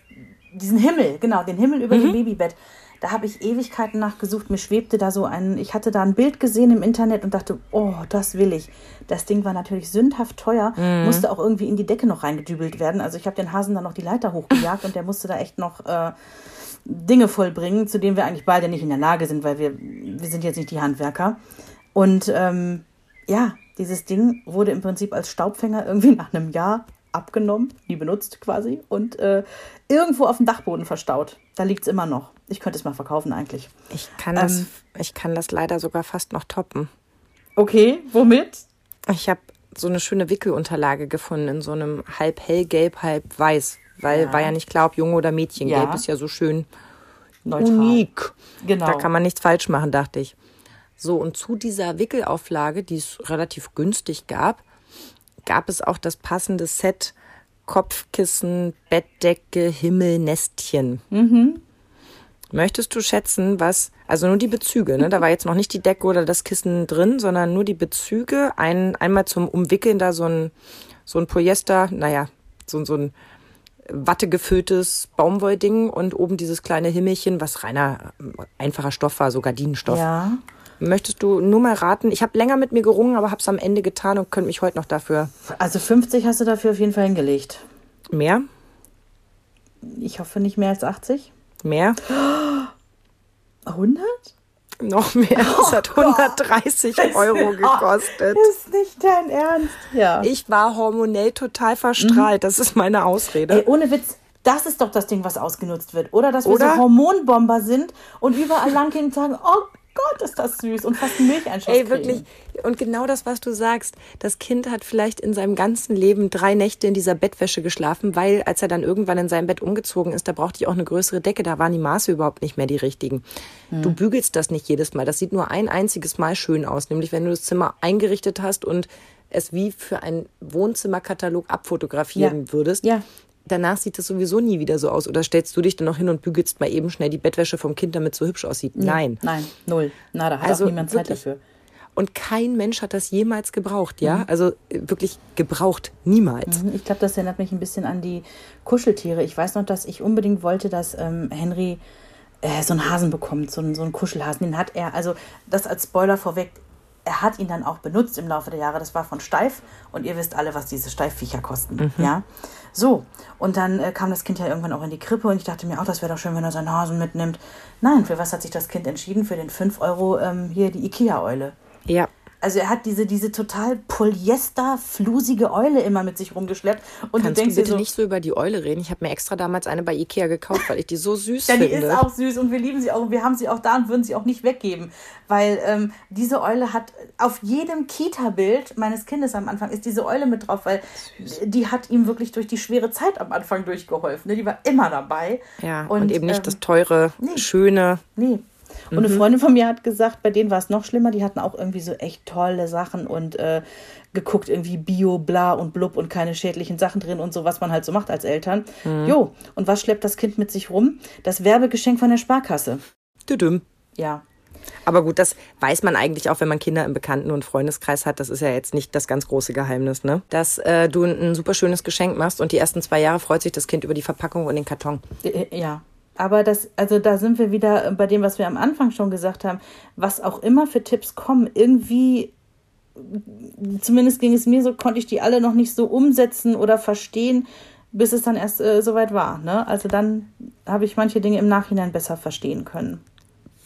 diesen Himmel, genau, den Himmel über dem Babybett. Da habe ich Ewigkeiten nachgesucht. Mir schwebte da so ein, ich hatte da ein Bild gesehen im Internet und dachte, oh, das will ich. Das Ding war natürlich sündhaft teuer, musste auch irgendwie in die Decke noch reingedübelt werden. Also ich habe den Hasen dann noch die Leiter hochgejagt und der musste da echt noch äh, Dinge vollbringen, zu denen wir eigentlich beide nicht in der Lage sind, weil wir, wir sind jetzt nicht die Handwerker. Und ähm, ja, dieses Ding wurde im Prinzip als Staubfänger irgendwie nach einem Jahr abgenommen, nie benutzt quasi, und äh, irgendwo auf dem Dachboden verstaut. Da liegt es immer noch. Ich könnte es mal verkaufen eigentlich. Ich kann, das, Ähm. ich kann das leider sogar fast noch toppen. Okay, womit? Ich habe so eine schöne Wickelunterlage gefunden in so einem halb hellgelb, halb weiß. Weil Ja. war ja nicht klar, ob Junge oder Mädchen. Ja. Gelb ist ja so schön Neutral. unik. Genau. Da kann man nichts falsch machen, dachte ich. So, und zu dieser Wickelauflage, die es relativ günstig gab, gab es auch das passende Set Kopfkissen, Bettdecke, Himmel, Nestchen. Möchtest du schätzen, was, also nur die Bezüge, ne? Da war jetzt noch nicht die Decke oder das Kissen drin, sondern nur die Bezüge. Ein, einmal zum Umwickeln da so ein, so ein Polyester, naja, so, so ein wattegefülltes Baumwollding und oben dieses kleine Himmelchen, was reiner, einfacher Stoff war, so Gardinenstoff. Ja. Möchtest du nur mal raten? Ich habe länger mit mir gerungen, aber habe es am Ende getan und könnte mich heute noch dafür Also 50 hast du dafür auf jeden Fall hingelegt. mehr, Ich hoffe nicht mehr als 80. mehr. 100? Noch mehr. Das hat 130 Euro gekostet. Ist nicht dein Ernst. Ja. Ich war hormonell total verstrahlt. Das ist meine Ausrede. Ey, ohne Witz, das ist doch das Ding, was ausgenutzt wird. Oder dass wir Oder? so Hormonbomber sind und überall lang gehen und sagen, oh Gott, ist das süß und fast einen Milcheinschuss Ey, kriegen. wirklich. Und genau das, was du sagst. Das Kind hat vielleicht in seinem ganzen Leben drei Nächte in dieser Bettwäsche geschlafen, weil als er dann irgendwann in sein Bett umgezogen ist, da brauchte ich auch eine größere Decke. Da waren die Maße überhaupt nicht mehr die richtigen. Du bügelst das nicht jedes Mal. Das sieht nur ein einziges Mal schön aus. Nämlich, wenn du das Zimmer eingerichtet hast und es wie für einen Wohnzimmerkatalog abfotografieren Ja. würdest. Ja. Danach sieht es sowieso nie wieder so aus. Oder stellst du dich dann noch hin und bügelst mal eben schnell die Bettwäsche vom Kind, damit es so hübsch aussieht? Nein. Nein, null. Na, da hat Also auch niemand Zeit wirklich. dafür. Und kein Mensch hat das jemals gebraucht, ja? Mhm. Also äh, wirklich gebraucht, niemals. Ich glaube, das erinnert mich ein bisschen an die Kuscheltiere. Ich weiß noch, dass ich unbedingt wollte, dass ähm, Henry äh, so einen Hasen bekommt, so einen, so einen Kuschelhasen. Den hat er, also das als Spoiler vorweg, er hat ihn dann auch benutzt im Laufe der Jahre. Das war von Steif und ihr wisst alle, was diese Steifviecher kosten. Ja, so. Und dann äh, kam das Kind ja irgendwann auch in die Krippe und ich dachte mir auch, das wäre doch schön, wenn er seinen Hasen mitnimmt. Nein, für was hat sich das Kind entschieden? Für den 5 Euro ähm, hier die Ikea-Eule. Ja. Also er hat diese, diese total polyester-flusige Eule immer mit sich rumgeschleppt. Und Kannst du du denkst dir bitte so, nicht so über die Eule reden? Ich habe mir extra damals eine bei Ikea gekauft, weil ich die so süß ja, die finde. ist auch süß und wir lieben sie auch und wir haben sie auch da und würden sie auch nicht weggeben. Weil ähm, diese Eule hat auf jedem Kita-Bild meines Kindes am Anfang ist diese Eule mit drauf, weil die hat ihm wirklich durch die schwere Zeit am Anfang durchgeholfen. Ne? Die war immer dabei. ja, und, eben nicht ähm, das teure, nee. schöne. Nee. Und eine Freundin von mir hat gesagt, bei denen war es noch schlimmer. Die hatten auch irgendwie so echt tolle Sachen und äh, geguckt, irgendwie Bio, bla und blub und keine schädlichen Sachen drin und so, was man halt so macht als Eltern. Jo, und was schleppt das Kind mit sich rum? Das Werbegeschenk von der Sparkasse. Düdüm. Ja. Aber gut, das weiß man eigentlich auch, wenn man Kinder im Bekannten- und Freundeskreis hat. Das ist ja jetzt nicht das ganz große Geheimnis, ne? Dass äh, du ein, ein super schönes Geschenk machst und die ersten zwei Jahre freut sich das Kind über die Verpackung und den Karton. Äh, Ja. Aber das, also da sind wir wieder bei dem, was wir am Anfang schon gesagt haben. Was auch immer für Tipps kommen, irgendwie, zumindest ging es mir so, konnte ich die alle noch nicht so umsetzen oder verstehen, bis es dann erst äh, soweit war. Ne? Also dann habe ich manche Dinge im Nachhinein besser verstehen können.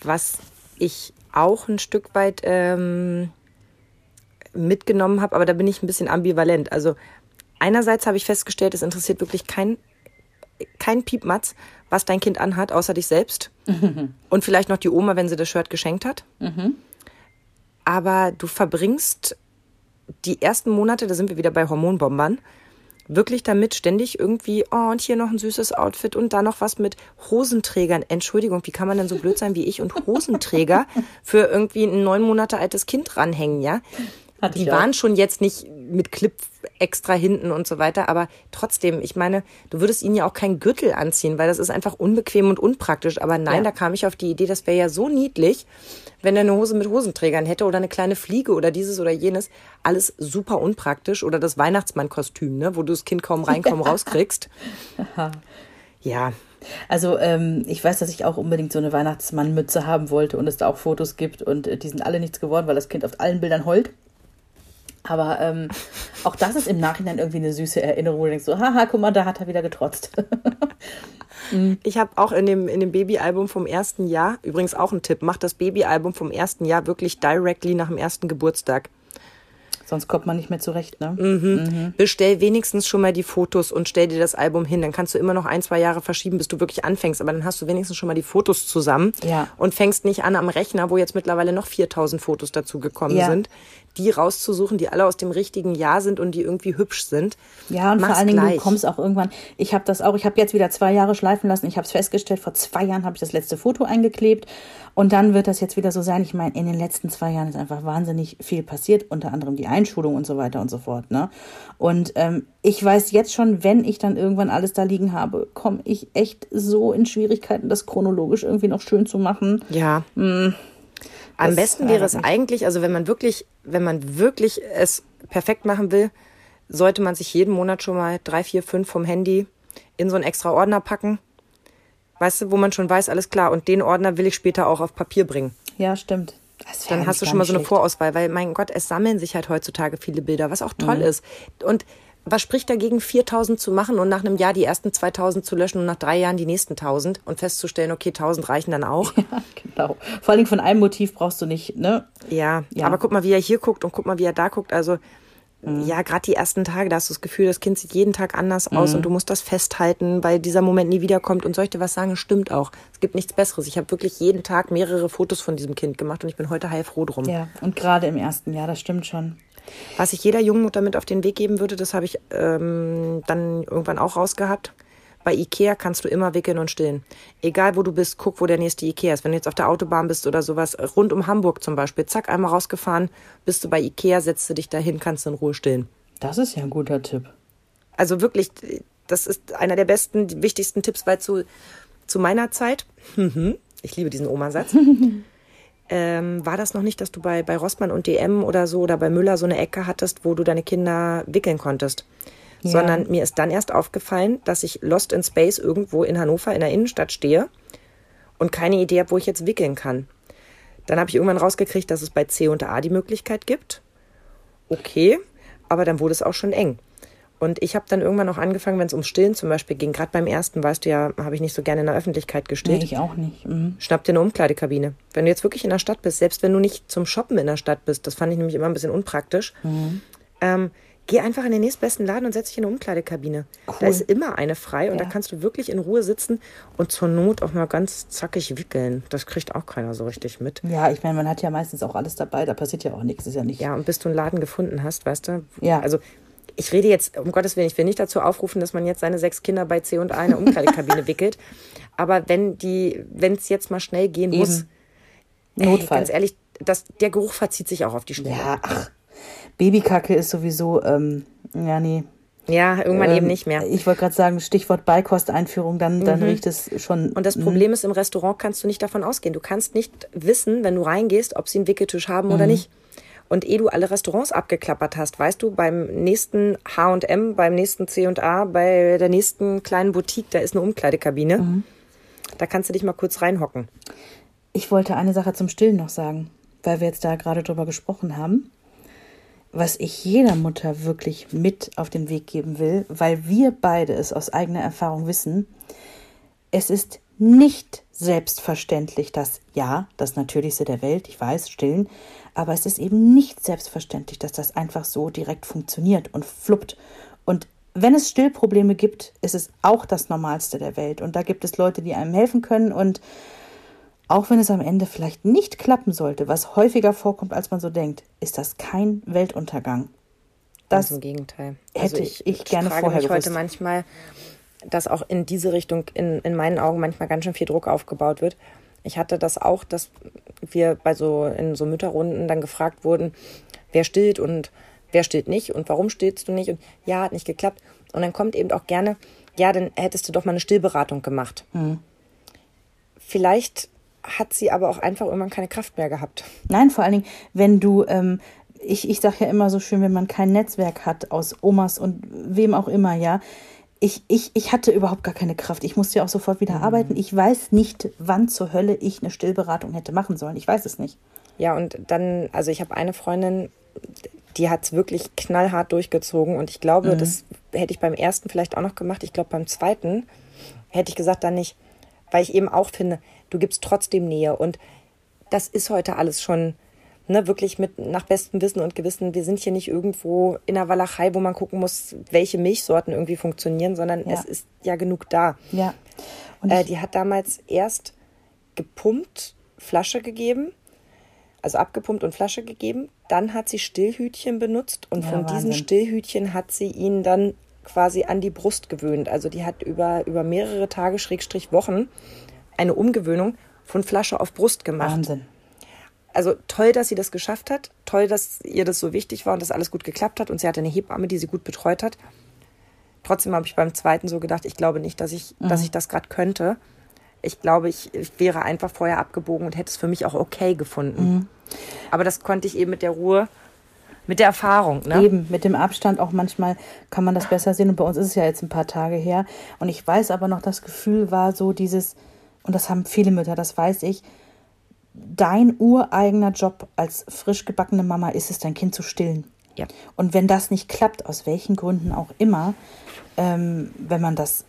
was ich auch ein Stück weit ähm, mitgenommen habe, aber da bin ich ein bisschen ambivalent. Also einerseits habe ich festgestellt, es interessiert wirklich kein, kein Piepmatz, was dein Kind anhat, außer dich selbst. Und vielleicht noch die Oma, wenn sie das Shirt geschenkt hat. Aber du verbringst die ersten Monate, da sind wir wieder bei Hormonbombern, wirklich damit ständig irgendwie, oh, und hier noch ein süßes Outfit und da noch was mit Hosenträgern. Entschuldigung, wie kann man denn so blöd sein wie ich und Hosenträger für irgendwie ein neun Monate altes Kind ranhängen, ja? Hatte Die waren schon jetzt nicht mit Clip extra hinten und so weiter, aber trotzdem, ich meine, du würdest ihnen ja auch keinen Gürtel anziehen, weil das ist einfach unbequem und unpraktisch. Aber nein, Ja. da kam ich auf die Idee, das wäre ja so niedlich, wenn er eine Hose mit Hosenträgern hätte oder eine kleine Fliege oder dieses oder jenes. Alles super unpraktisch. Oder das Weihnachtsmannkostüm, ne, wo du das Kind kaum rein, kaum rauskriegst. Ja, Also ähm, ich weiß, dass ich auch unbedingt so eine Weihnachtsmannmütze haben wollte und es da auch Fotos gibt und äh, die sind alle nichts geworden, weil das Kind auf allen Bildern heult. Aber ähm, auch das ist im Nachhinein irgendwie eine süße Erinnerung, wo du denkst so, haha, guck mal, da hat er wieder getrotzt. Ich habe auch in dem, in dem Babyalbum vom ersten Jahr, übrigens auch ein Tipp, mach das Babyalbum vom ersten Jahr wirklich directly nach dem ersten Geburtstag. Sonst kommt man nicht mehr zurecht, ne? Mhm. Bestell wenigstens schon mal die Fotos und stell dir das Album hin. Dann kannst du immer noch ein, zwei Jahre verschieben, bis du wirklich anfängst. Aber dann hast du wenigstens schon mal die Fotos zusammen Ja. und fängst nicht an am Rechner, wo jetzt mittlerweile noch 4000 Fotos dazu gekommen Ja. sind, die rauszusuchen, die alle aus dem richtigen Jahr sind und die irgendwie hübsch sind. Ja, und vor Mach's allen Dingen, gleich. du kommst auch irgendwann. Ich habe das auch, ich habe jetzt wieder zwei Jahre schleifen lassen. Ich habe es festgestellt, vor zwei Jahren habe ich das letzte Foto eingeklebt. Und dann wird das jetzt wieder so sein. Ich meine, in den letzten zwei Jahren ist einfach wahnsinnig viel passiert, unter anderem die Einschulung und so weiter und so fort. Ne? Und ähm, ich weiß jetzt schon, wenn ich dann irgendwann alles da liegen habe, komme ich echt so in Schwierigkeiten, das chronologisch irgendwie noch schön zu machen. Ja. Am Das besten wäre es eigentlich, also wenn man wirklich, wenn man wirklich es perfekt machen will, sollte man sich jeden Monat schon mal drei, vier, fünf vom Handy in so einen extra Ordner packen. Weißt du, wo man schon weiß, alles klar, und den Ordner will ich später auch auf Papier bringen. Ja, stimmt. Dann hast du schon mal so eine schlecht. Vorauswahl, weil mein Gott, es sammeln sich halt heutzutage viele Bilder, was auch toll ist. Und was spricht dagegen, 4000 zu machen und nach einem Jahr die ersten 2000 zu löschen und nach drei Jahren die nächsten 1000 und festzustellen, okay, 1000 reichen dann auch? Ja, genau. Vor allem von einem Motiv brauchst du nicht, ne? Ja, Ja. aber guck mal, wie er hier guckt und guck mal, wie er da guckt. Also, ja, gerade die ersten Tage, da hast du das Gefühl, das Kind sieht jeden Tag anders aus und du musst das festhalten, weil dieser Moment nie wiederkommt. Und soll ich dir was sagen? Stimmt auch. Es gibt nichts Besseres. Ich habe wirklich jeden Tag mehrere Fotos von diesem Kind gemacht und ich bin heute heilfroh drum. Ja, und gerade im ersten Jahr, das stimmt schon. Was ich jeder jungen Mutter mit auf den Weg geben würde, das habe ich ähm, dann irgendwann auch rausgehabt. Bei Ikea kannst du immer wickeln und stillen. Egal wo du bist, guck, wo der nächste Ikea ist. Wenn du jetzt auf der Autobahn bist oder sowas, rund um Hamburg zum Beispiel, zack, einmal rausgefahren, bist du bei Ikea, setzt du dich dahin, kannst du in Ruhe stillen. Das ist ja ein guter Tipp. Also wirklich, das ist einer der besten, wichtigsten Tipps, weil zu, zu meiner Zeit, ich liebe diesen Oma-Satz, ähm, war das noch nicht, dass du bei, bei Rossmann und DM oder so oder bei Müller so eine Ecke hattest, wo du deine Kinder wickeln konntest. Ja. Sondern mir ist dann erst aufgefallen, dass ich Lost in Space irgendwo in Hannover in der Innenstadt stehe und keine Idee habe, wo ich jetzt wickeln kann. Dann habe ich irgendwann rausgekriegt, dass es bei C und A die Möglichkeit gibt. Okay, aber dann wurde es auch schon eng. Und ich habe dann irgendwann auch angefangen, wenn es ums Stillen zum Beispiel ging, gerade beim ersten, weißt du ja, habe ich nicht so gerne in der Öffentlichkeit Nee, gestillt. ich auch nicht. Mhm. Schnapp dir eine Umkleidekabine. Wenn du jetzt wirklich in der Stadt bist, selbst wenn du nicht zum Shoppen in der Stadt bist, das fand ich nämlich immer ein bisschen unpraktisch, ähm, geh einfach in den nächstbesten Laden und setz dich in eine Umkleidekabine. Da ist immer eine frei und Ja. da kannst du wirklich in Ruhe sitzen und zur Not auch mal ganz zackig wickeln. Das kriegt auch keiner so richtig mit. Ja, ich meine, man hat ja meistens auch alles dabei, da passiert ja auch nichts. Ist ja nicht. Ja, und bis du einen Laden gefunden hast, weißt du? Ja. Also ich rede jetzt, um Gottes Willen, ich will nicht dazu aufrufen, dass man jetzt seine sechs Kinder bei C und A in eine Umkleidekabine wickelt. Aber wenn die, wenn es jetzt mal schnell gehen Eben. muss, ey, Notfall. ganz ehrlich, das, der Geruch verzieht sich auch auf die Schnelle. Ja, ach. Babykacke ist sowieso, ähm, ja, nee. Ja, irgendwann Ähm, eben nicht mehr. Ich wollte gerade sagen, Stichwort Beikosteinführung, dann, dann riecht es schon. Und das Problem ist, im Restaurant kannst du nicht davon ausgehen. Du kannst nicht wissen, wenn du reingehst, ob sie einen Wickeltisch haben oder nicht. Und ehe du alle Restaurants abgeklappert hast, weißt du, beim nächsten H&M, beim nächsten C&A, bei der nächsten kleinen Boutique, da ist eine Umkleidekabine. Da kannst du dich mal kurz reinhocken. Ich wollte eine Sache zum Stillen noch sagen, weil wir jetzt da gerade drüber gesprochen haben. Was ich jeder Mutter wirklich mit auf den Weg geben will, weil wir beide es aus eigener Erfahrung wissen, es ist nicht selbstverständlich, dass ja, das Natürlichste der Welt, ich weiß, stillen, aber es ist eben nicht selbstverständlich, dass das einfach so direkt funktioniert und fluppt. Und wenn es Stillprobleme gibt, ist es auch das Normalste der Welt. Und da gibt es Leute, die einem helfen können und auch wenn es am Ende vielleicht nicht klappen sollte, was häufiger vorkommt, als man so denkt, ist das kein Weltuntergang. Ganz Das im Gegenteil. hätte ich gerne frage vorher mich heute gewusst. manchmal, dass auch in diese Richtung in, in meinen Augen manchmal ganz schön viel Druck aufgebaut wird. Ich hatte das auch, dass wir bei so in so Mütterrunden dann gefragt wurden, wer stillt und wer stillt nicht und warum stillst du nicht und ja, hat nicht geklappt. Und dann kommt eben auch gerne, ja, dann hättest du doch mal eine Stillberatung gemacht. Hm. Vielleicht hat sie aber auch einfach irgendwann keine Kraft mehr gehabt. Nein, vor allen Dingen, wenn du, ähm, ich, ich sage ja immer so schön, wenn man kein Netzwerk hat aus Omas und wem auch immer, ja. Ich, ich, ich hatte überhaupt gar keine Kraft. Ich musste ja auch sofort wieder arbeiten. Ich weiß nicht, wann zur Hölle ich eine Stillberatung hätte machen sollen. Ich weiß es nicht. Ja, und dann, also ich habe eine Freundin, die hat es wirklich knallhart durchgezogen und ich glaube, das hätte ich beim ersten vielleicht auch noch gemacht. Ich glaube, beim zweiten hätte ich gesagt, dann nicht, weil ich eben auch finde, du gibst trotzdem Nähe und das ist heute alles schon ne, wirklich mit nach bestem Wissen und Gewissen. Wir sind hier nicht irgendwo in der Walachei, wo man gucken muss, welche Milchsorten irgendwie funktionieren, sondern Ja. es ist ja genug da. Ja. Und Äh, die hat damals erst gepumpt, Flasche gegeben, also abgepumpt und Flasche gegeben. Dann hat sie Stillhütchen benutzt und Ja, von diesen Wahnsinn. Stillhütchen hat sie ihn dann quasi an die Brust gewöhnt. Also die hat über, über mehrere Tage, Schrägstrich Wochen, eine Umgewöhnung von Flasche auf Brust gemacht. Wahnsinn. Also toll, dass sie das geschafft hat. Toll, dass ihr das so wichtig war und dass alles gut geklappt hat. Und sie hatte eine Hebamme, die sie gut betreut hat. Trotzdem habe ich beim zweiten so gedacht, ich glaube nicht, dass ich, dass ich das gerade könnte. Ich glaube, ich, ich wäre einfach vorher abgebogen und hätte es für mich auch okay gefunden. Aber das konnte ich eben mit der Ruhe, mit der Erfahrung. Ne? Eben, mit dem Abstand auch manchmal kann man das besser sehen. Und bei uns ist es ja jetzt ein paar Tage her. Und ich weiß aber noch, das Gefühl war so dieses, und das haben viele Mütter, das weiß ich, dein ureigener Job als frisch gebackene Mama ist es, dein Kind zu stillen. Ja. Und wenn das nicht klappt, aus welchen Gründen auch immer, ähm, wenn man das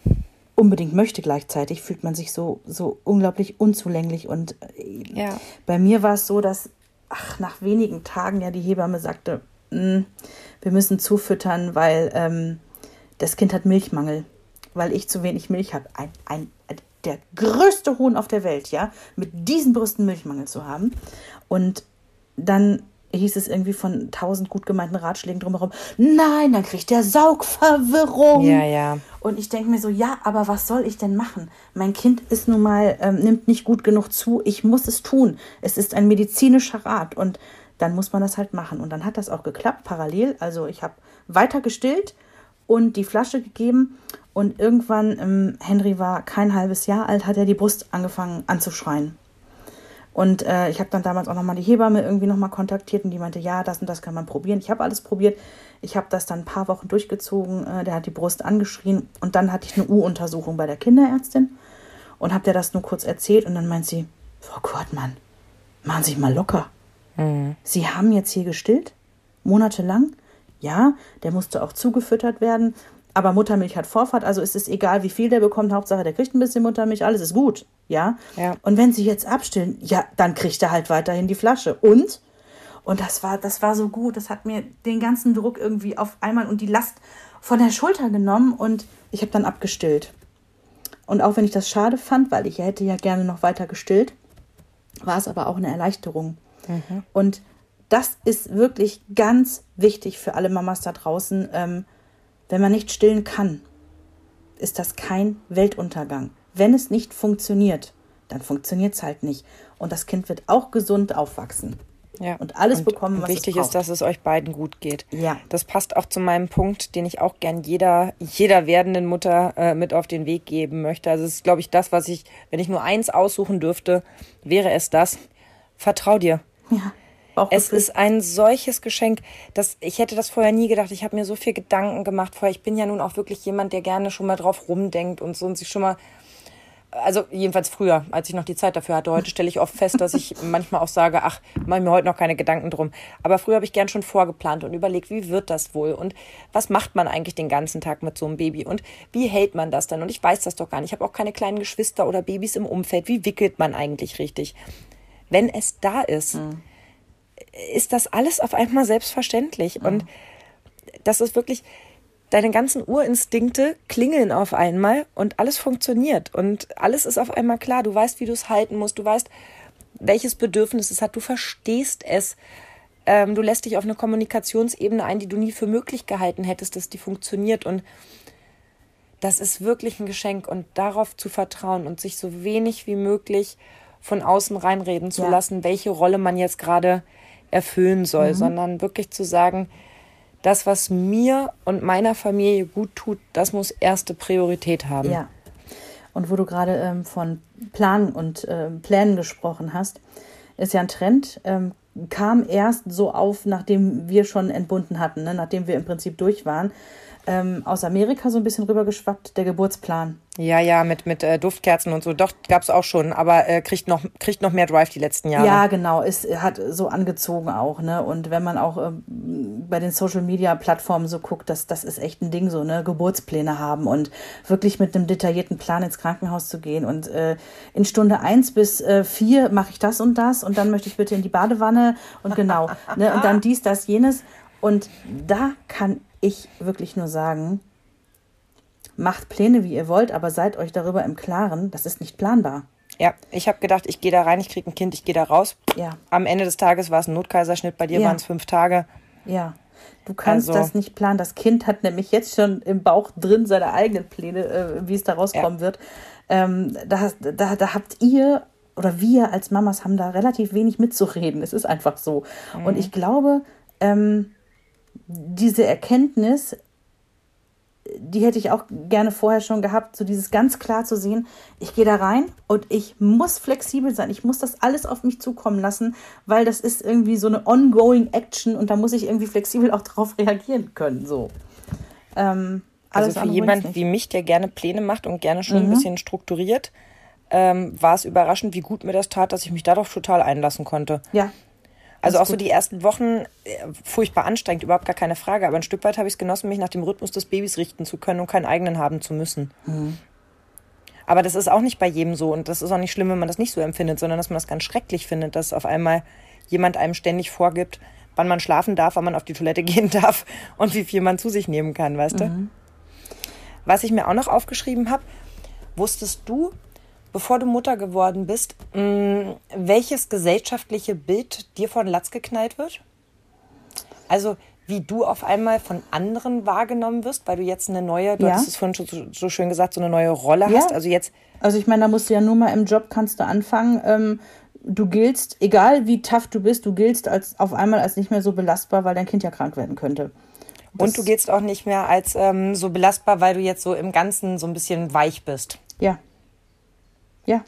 unbedingt möchte gleichzeitig, fühlt man sich so, so unglaublich unzulänglich. Und äh, Ja. bei mir war es so, dass ach, nach wenigen Tagen ja die Hebamme sagte, "Mm, wir müssen zufüttern, weil ähm, das Kind hat Milchmangel, weil ich zu wenig Milch habe. Ein, ein, der größte Hohn auf der Welt, ja, mit diesen Brüsten Milchmangel zu haben. Und dann hieß es irgendwie von tausend gut gemeinten Ratschlägen drumherum, nein, dann kriegt der Saugverwirrung. Ja, ja. Und ich denke mir so, ja, aber was soll ich denn machen? Mein Kind ist nun mal, ähm, nimmt nicht gut genug zu, ich muss es tun. Es ist ein medizinischer Rat und dann muss man das halt machen. Und dann hat das auch geklappt, parallel. Also ich habe weiter gestillt und die Flasche gegeben und irgendwann, ähm, Henry war kein halbes Jahr alt, hat er die Brust angefangen anzuschreien. Und äh, ich habe dann damals auch nochmal die Hebamme irgendwie nochmal kontaktiert und die meinte, ja, das und das kann man probieren. Ich habe alles probiert. Ich habe das dann ein paar Wochen durchgezogen. Äh, der hat die Brust angeschrien und dann hatte ich eine U-Untersuchung bei der Kinderärztin und habe der das nur kurz erzählt und dann meint sie, Frau Kortmann, machen Sie sich mal locker. Sie haben jetzt hier gestillt, monatelang. Ja, der musste auch zugefüttert werden. Aber Muttermilch hat Vorfahrt, also ist es egal, wie viel der bekommt. Hauptsache, der kriegt ein bisschen Muttermilch, alles ist gut. Ja. Ja. Und wenn sie jetzt abstillen, ja, dann kriegt er halt weiterhin die Flasche. Und? Und das war, das war so gut. Das hat mir den ganzen Druck irgendwie auf einmal und die Last von der Schulter genommen und ich habe dann abgestillt. Und auch wenn ich das schade fand, weil ich hätte ja gerne noch weiter gestillt, war es aber auch eine Erleichterung. Und das ist wirklich ganz wichtig für alle Mamas da draußen. Ähm, wenn man nicht stillen kann, ist das kein Weltuntergang. Wenn es nicht funktioniert, dann funktioniert es halt nicht. Und das Kind wird auch gesund aufwachsen. Ja. Und alles Und bekommen, was wichtig es ist, braucht. dass es euch beiden gut geht. Ja. Das passt auch zu meinem Punkt, den ich auch gern jeder, jeder werdenden Mutter äh, mit auf den Weg geben möchte. Also es ist, glaube ich, das, was ich, wenn ich nur eins aussuchen dürfte, wäre es das. Vertrau dir. ja, Es ist ein solches Geschenk, dass ich hätte das vorher nie gedacht. Ich habe mir so viel Gedanken gemacht vorher. Ich bin ja nun auch wirklich jemand, der gerne schon mal drauf rumdenkt und so und sich schon mal also jedenfalls früher, als ich noch die Zeit dafür hatte. Heute stelle ich oft fest, dass ich manchmal auch sage, ach, mache mir heute noch keine Gedanken drum. Aber früher habe ich gern schon vorgeplant und überlegt, wie wird das wohl und was macht man eigentlich den ganzen Tag mit so einem Baby und wie hält man das dann? Und ich weiß das doch gar nicht. Ich habe auch keine kleinen Geschwister oder Babys im Umfeld. Wie wickelt man eigentlich richtig? Wenn es da ist, ist das alles auf einmal selbstverständlich. Und das ist wirklich, deine ganzen Urinstinkte klingeln auf einmal und alles funktioniert. Und alles ist auf einmal klar. Du weißt, wie du es halten musst. Du weißt, welches Bedürfnis es hat. Du verstehst es. Ähm, du lässt dich auf eine Kommunikationsebene ein, die du nie für möglich gehalten hättest, dass die funktioniert. Und das ist wirklich ein Geschenk. Und darauf zu vertrauen und sich so wenig wie möglich von außen reinreden zu Ja. lassen, welche Rolle man jetzt gerade erfüllen soll, sondern wirklich zu sagen, das, was mir und meiner Familie gut tut, das muss erste Priorität haben. Ja. Und wo du gerade ähm, von Planen und ähm, Plänen gesprochen hast, ist ja ein Trend, ähm, kam erst so auf, nachdem wir schon entbunden hatten, ne? nachdem wir im Prinzip durch waren. Ähm, aus Amerika so ein bisschen rübergeschwappt, der Geburtsplan. Ja, ja, mit, mit äh, Duftkerzen und so. Doch, gab's auch schon, aber äh, kriegt, noch, kriegt noch mehr Drive die letzten Jahre. Ja, genau, es hat so angezogen auch, ne? Und wenn man auch ähm, bei den Social Media Plattformen so guckt, das, das ist echt ein Ding so, ne? Geburtspläne haben und wirklich mit einem detaillierten Plan ins Krankenhaus zu gehen. Und äh, in Stunde eins bis äh, vier mache ich das und das und dann möchte ich bitte in die Badewanne und genau, ne? Und dann dies, das, jenes. Und da kann ich wirklich nur sagen, macht Pläne, wie ihr wollt, aber seid euch darüber im Klaren, das ist nicht planbar. Ja, ich habe gedacht, ich gehe da rein, ich kriege ein Kind, ich gehe da raus. Ja. Am Ende des Tages war es ein Notkaiserschnitt, bei dir Ja. waren es fünf Tage. Ja, du kannst Also- das nicht planen. Das Kind hat nämlich jetzt schon im Bauch drin seine eigenen Pläne, äh, wie es da rauskommen wird. Ähm, da, da, da habt ihr oder wir als Mamas haben da relativ wenig mitzureden. Es ist einfach so. Und ich glaube, ähm, diese Erkenntnis, die hätte ich auch gerne vorher schon gehabt, so dieses ganz klar zu sehen, ich gehe da rein und ich muss flexibel sein, ich muss das alles auf mich zukommen lassen, weil das ist irgendwie so eine ongoing Action und da muss ich irgendwie flexibel auch drauf reagieren können, so. Ähm, Also für jemand wie mich, der gerne Pläne macht und gerne schon Mhm. ein bisschen strukturiert, ähm, war es überraschend, wie gut mir das tat, dass ich mich darauf total einlassen konnte. Ja, Also auch so gut. die ersten Wochen äh, furchtbar anstrengend, überhaupt gar keine Frage. Aber ein Stück weit habe ich es genossen, mich nach dem Rhythmus des Babys richten zu können und keinen eigenen haben zu müssen. Mhm. Aber das ist auch nicht bei jedem so und das ist auch nicht schlimm, wenn man das nicht so empfindet, sondern dass man das ganz schrecklich findet, dass auf einmal jemand einem ständig vorgibt, wann man schlafen darf, wann man auf die Toilette gehen darf und wie viel man zu sich nehmen kann, weißt du? Was ich mir auch noch aufgeschrieben habe, wusstest du, bevor du Mutter geworden bist, mh, welches gesellschaftliche Bild dir von Latz geknallt wird? Also wie du auf einmal von anderen wahrgenommen wirst, weil du jetzt eine neue, du Ja. hattest es vorhin schon so, so schön gesagt, so eine neue Rolle Ja. hast. Also jetzt Also ich meine, da musst du ja nur mal im Job kannst du anfangen. Ähm, du giltst, egal wie tough du bist, du giltst als auf einmal als nicht mehr so belastbar, weil dein Kind ja krank werden könnte. Das- und du giltst auch nicht mehr als ähm, so belastbar, weil du jetzt so im Ganzen so ein bisschen weich bist. Ja. Ja.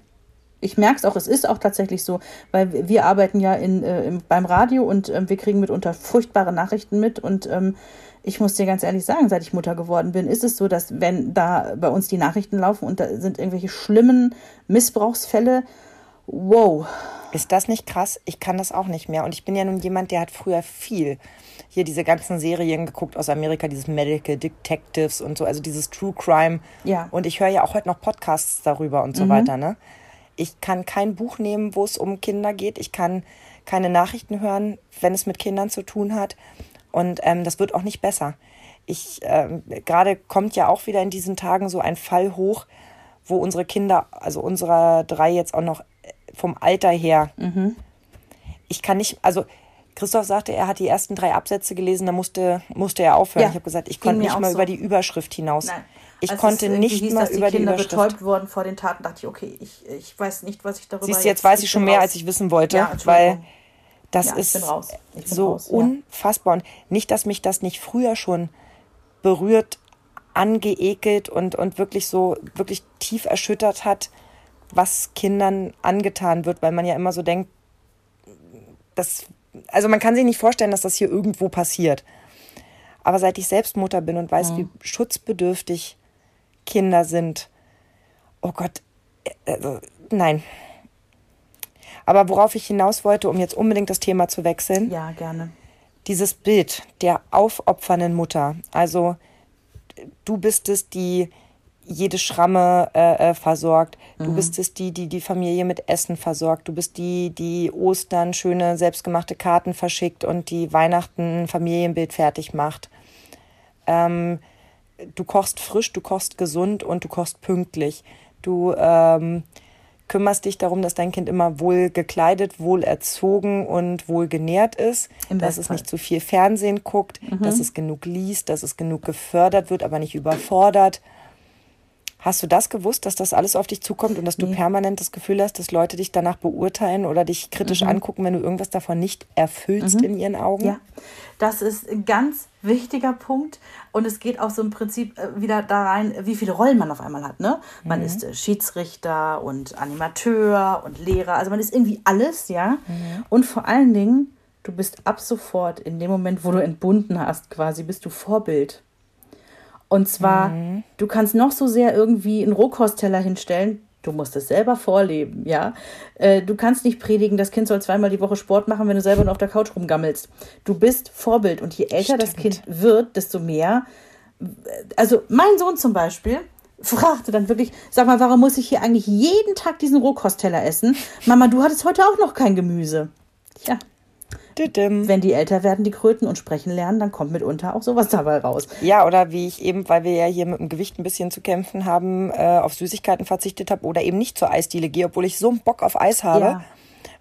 Ich merke es auch, es ist auch tatsächlich so, weil wir- arbeiten ja in, äh, im, beim Radio und ähm, wir kriegen mitunter furchtbare Nachrichten mit und ähm, ich muss dir ganz ehrlich sagen, seit ich Mutter geworden bin, ist es so, dass wenn da bei uns die Nachrichten laufen und da sind irgendwelche schlimmen Missbrauchsfälle, wow, Ist das nicht krass? Ich kann das auch nicht mehr. Und ich bin ja nun jemand, der hat früher viel hier diese ganzen Serien geguckt aus Amerika, dieses Medical Detectives und so, also dieses True Crime. Ja. Und ich höre ja auch heute noch Podcasts darüber und so weiter, ne? Ich kann kein Buch nehmen, wo es um Kinder geht. Ich kann keine Nachrichten hören, wenn es mit Kindern zu tun hat. Und ähm, das wird auch nicht besser. Ich ähm, gerade kommt ja auch wieder in diesen Tagen so ein Fall hoch, wo unsere Kinder, also unserer drei jetzt auch noch vom Alter her, ich kann nicht, also Christoph sagte, er hat die ersten drei Absätze gelesen, da musste, musste er aufhören. Ja, ich habe gesagt, ich konnte nicht mal so. über die Überschrift hinaus. Nein. Ich Als konnte es irgendwie nicht hieß, mal dass die über die Kinder Überschrift. betäubt wurden vor den Taten, dachte ich, okay, ich, ich weiß nicht, was ich darüber Siehst du, jetzt weiß ich schon mehr, raus. als ich wissen wollte, Ja, weil das Ja, ist so raus, unfassbar. Und nicht, dass mich das nicht früher schon berührt, angeekelt und, und wirklich so, wirklich tief erschüttert hat, was Kindern angetan wird, weil man ja immer so denkt, das, also man kann sich nicht vorstellen, dass das hier irgendwo passiert. Aber seit ich selbst Mutter bin und weiß, wie schutzbedürftig Kinder sind, oh Gott, äh, also, nein. Aber worauf ich hinaus wollte, um jetzt unbedingt das Thema zu wechseln, Ja, gerne. dieses Bild der aufopfernden Mutter. Also du bist es, die jede Schramme äh, äh, versorgt. Du bist es, die, die die Familie mit Essen versorgt. Du bist die, die Ostern schöne selbstgemachte Karten verschickt und die Weihnachten ein Familienbild fertig macht. Ähm, du kochst frisch, du kochst gesund und du kochst pünktlich. Du ähm, kümmerst dich darum, dass dein Kind immer wohl gekleidet, wohl erzogen und wohl genährt ist, Im dass es nicht zu viel Fernsehen guckt, dass es genug liest, dass es genug gefördert wird, aber nicht überfordert. Hast du das gewusst, dass das alles auf dich zukommt und dass du permanent das Gefühl hast, dass Leute dich danach beurteilen oder dich kritisch angucken, wenn du irgendwas davon nicht erfüllst in ihren Augen? Ja, das ist ein ganz wichtiger Punkt. Und es geht auch so im Prinzip äh, wieder da rein, wie viele Rollen man auf einmal hat. Ne? Man ist äh, Schiedsrichter und Animateur und Lehrer. Also man ist irgendwie alles, ja. Und vor allen Dingen, du bist ab sofort in dem Moment, wo du entbunden hast, quasi, bist du Vorbild. Und zwar, du kannst noch so sehr irgendwie einen Rohkostteller hinstellen. Du musst es selber vorleben, ja. Äh, Du kannst nicht predigen, das Kind soll zweimal die Woche Sport machen, wenn du selber nur auf der Couch rumgammelst. Du bist Vorbild und je älter das Kind wird, desto mehr. Also mein Sohn zum Beispiel fragte dann wirklich, sag mal, warum muss ich hier eigentlich jeden Tag diesen Rohkostteller essen? Mama, du hattest heute auch noch kein Gemüse. Tja, Düdüm. Wenn die älter werden, die Kröten und sprechen lernen, dann kommt mitunter auch sowas dabei raus. Ja, oder wie ich eben, weil wir ja hier mit dem Gewicht ein bisschen zu kämpfen haben, äh, auf Süßigkeiten verzichtet habe oder eben nicht zur Eisdiele gehe, obwohl ich so einen Bock auf Eis habe. Ja.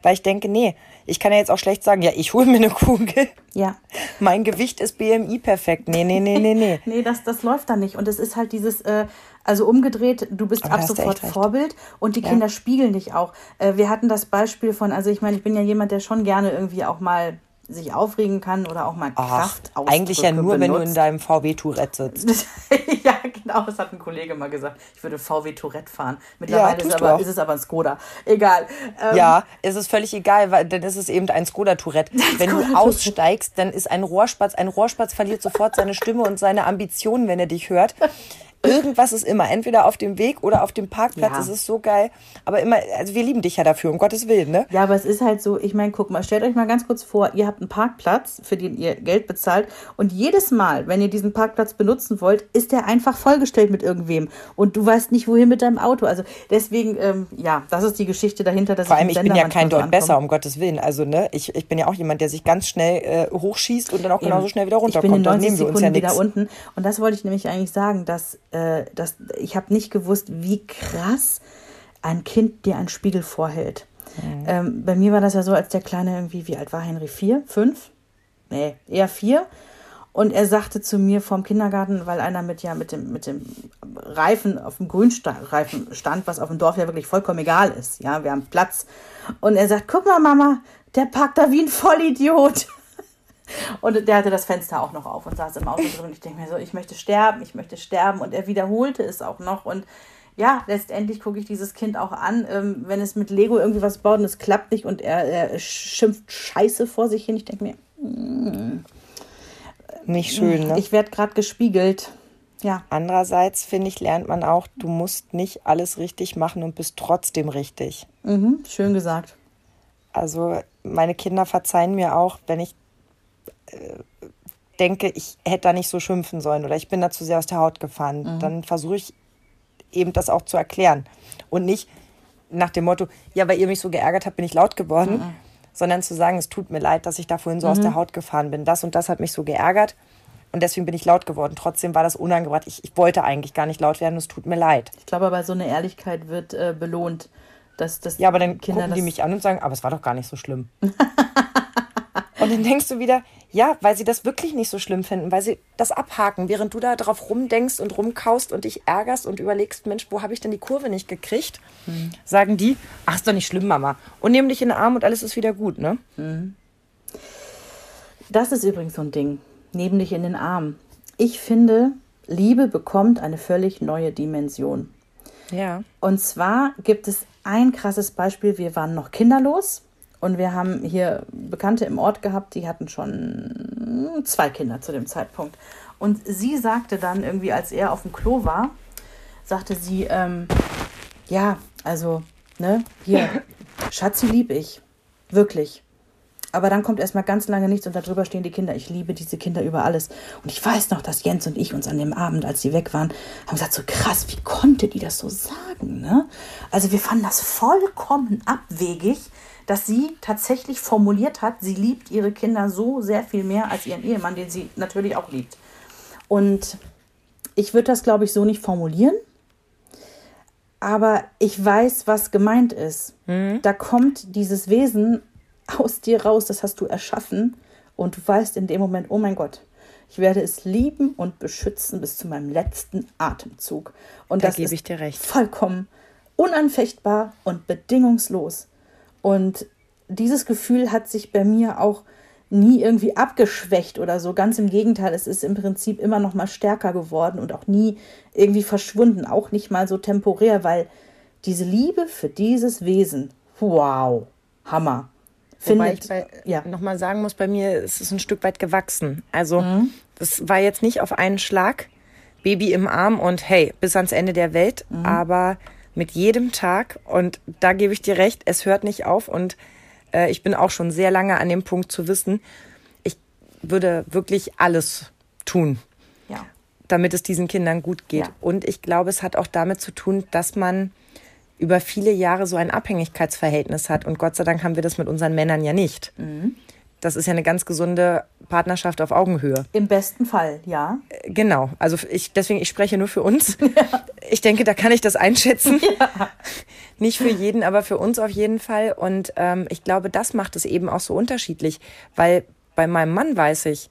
Weil ich denke, nee, ich kann ja jetzt auch schlecht sagen, ja, ich hole mir eine Kugel. Ja. Mein Gewicht ist BMI perfekt. Nee, nee, nee, nee, nee. Nee, das, das läuft dann nicht. Und es ist halt dieses, äh, also umgedreht, du bist Aber ab sofort. Vorbild und die Kinder spiegeln dich auch. Äh, wir hatten das Beispiel von, also ich meine, ich bin ja jemand, der schon gerne irgendwie auch mal sich aufregen kann oder auch mal Ach, Kraftausdrücke eigentlich ja nur, wenn du in benutzt. deinem VW Tourette sitzt. ja, genau, das hat ein Kollege mal gesagt. Ich würde VW Tourette fahren. Mittlerweile ist, tust du aber, ist es aber ein Skoda. Egal. Ähm, Ja, es ist völlig egal, weil dann ist es eben ein Skoda Tourette. Wenn du aussteigst, dann ist ein Rohrspatz, ein Rohrspatz verliert sofort seine Stimme und seine Ambitionen, wenn er dich hört. Irgendwas ist immer, entweder auf dem Weg oder auf dem Parkplatz. Ja. Es ist so geil. Aber immer, also wir lieben dich ja dafür, um Gottes Willen, ne? Ja, aber es ist halt so, ich meine, guck mal, stellt euch mal ganz kurz vor, ihr habt einen Parkplatz, für den ihr Geld bezahlt und jedes Mal, wenn ihr diesen Parkplatz benutzen wollt, ist der einfach vollgestellt mit irgendwem und du weißt nicht, wohin mit deinem Auto. Also deswegen, ähm, ja, das ist die Geschichte dahinter, dass Vor allem, im ich bin ja kein Deut besser, um Gottes Willen. Also, ne, ich, ich bin ja auch jemand, der sich ganz schnell äh, hochschießt und dann auch genauso schnell wieder Ich bin in runterkommt. Dann 90 nehmen wir uns Sekunden ja wieder unten. Und das wollte ich nämlich eigentlich sagen, dass, äh, dass ich habe nicht gewusst, wie krass ein Kind dir einen Spiegel vorhält. Mhm. Ähm, bei mir war das ja so, als der Kleine irgendwie, wie alt war Henry? Vier? Fünf? Nee, eher vier. Und er sagte zu mir vom Kindergarten, weil einer mit ja mit dem mit dem Reifen auf dem Grünreifen stand, was auf dem Dorf ja wirklich vollkommen egal ist. Ja, wir haben Platz. Und er sagt: Guck mal, Mama, der parkt da wie ein Vollidiot. Und der hatte das Fenster auch noch auf und saß im Auto drin. Ich denke mir so, ich möchte sterben, ich möchte sterben. Und er wiederholte es auch noch. Und ja, letztendlich gucke ich dieses Kind auch an, ähm, wenn es mit Lego irgendwie was baut und es klappt nicht und er, er schimpft Scheiße vor sich hin. Ich denke mir, Nicht schön, ne? ich werde gerade gespiegelt. Ja, Andererseits, finde ich, lernt man auch, du musst nicht alles richtig machen und bist trotzdem richtig. mhm, schön gesagt. Also meine Kinder verzeihen mir auch, wenn ich denke, ich hätte da nicht so schimpfen sollen oder ich bin da zu sehr aus der Haut gefahren. Dann versuche ich eben das auch zu erklären. Und nicht nach dem Motto, ja, weil ihr mich so geärgert habt, bin ich laut geworden, sondern zu sagen, es tut mir leid, dass ich da vorhin so aus der Haut gefahren bin. Das und das hat mich so geärgert und deswegen bin ich laut geworden. Trotzdem war das unangebracht. Ich, ich wollte eigentlich gar nicht laut werden, es tut mir leid. Ich glaube aber, so eine Ehrlichkeit wird äh, belohnt. Dass, dass Ja, aber dann Kinder gucken die mich an und sagen, aber es war doch gar nicht so schlimm. und dann denkst du wieder, ja, weil sie das wirklich nicht so schlimm finden, weil sie das abhaken, während du da drauf rumdenkst und rumkaust und dich ärgerst und überlegst, Mensch, wo habe ich denn die Kurve nicht gekriegt? Sagen die, ach, ist doch nicht schlimm, Mama. Und nehmen dich in den Arm und alles ist wieder gut, ne? Das ist übrigens so ein Ding. Neben dich in den Arm. Ich finde, Liebe bekommt eine völlig neue Dimension. Ja. Und zwar gibt es ein krasses Beispiel. Wir waren noch kinderlos und wir haben hier Bekannte im Ort gehabt, die hatten schon zwei Kinder zu dem Zeitpunkt. Und sie sagte dann irgendwie, als er auf dem Klo war, sagte sie, ähm, ja, also, ne, hier, Schatzi lieb ich. Wirklich. Aber dann kommt erstmal ganz lange nichts und darüber stehen die Kinder. Ich liebe diese Kinder über alles. Und ich weiß noch, dass Jens und ich uns an dem Abend, als sie weg waren, haben gesagt, so krass, wie konnte die das so sagen, ne? Also wir fanden das vollkommen abwegig, dass sie tatsächlich formuliert hat, sie liebt ihre Kinder so sehr viel mehr als ihren Ehemann, den sie natürlich auch liebt. Und ich würde das, glaube ich, so nicht formulieren. Aber ich weiß, was gemeint ist. Da kommt dieses Wesen aus dir raus, das hast du erschaffen. Und du weißt in dem Moment, oh mein Gott, ich werde es lieben und beschützen bis zu meinem letzten Atemzug. Und Da das gebe ist ich dir recht. vollkommen unanfechtbar und bedingungslos. Und dieses Gefühl hat sich bei mir auch nie irgendwie abgeschwächt oder so. Ganz im Gegenteil, es ist im Prinzip immer noch mal stärker geworden und auch nie irgendwie verschwunden, auch nicht mal so temporär, weil diese Liebe für dieses Wesen, wow, Hammer. Wobei Findet, ich bei, ja. nochmal sagen muss, bei mir ist es ein Stück weit gewachsen. Also Mhm. das war jetzt nicht auf einen Schlag Baby im Arm und hey, bis ans Ende der Welt, Mhm. aber mit jedem Tag und da gebe ich dir recht, es hört nicht auf und äh, ich bin auch schon sehr lange an dem Punkt zu wissen, ich würde wirklich alles tun, ja. damit es diesen Kindern gut geht. Ja. Und ich glaube, es hat auch damit zu tun, dass man über viele Jahre so ein Abhängigkeitsverhältnis hat. Und Gott sei Dank haben wir das mit unseren Männern ja nicht. Mhm. Das ist ja eine ganz gesunde Partnerschaft auf Augenhöhe. Im besten Fall, ja. Äh, Genau. Also ich, deswegen, ich spreche nur für uns. Ich denke, da kann ich das einschätzen. Nicht für jeden, aber für uns auf jeden Fall. Und ähm, ich glaube, das macht es eben auch so unterschiedlich. Weil bei meinem Mann weiß ich,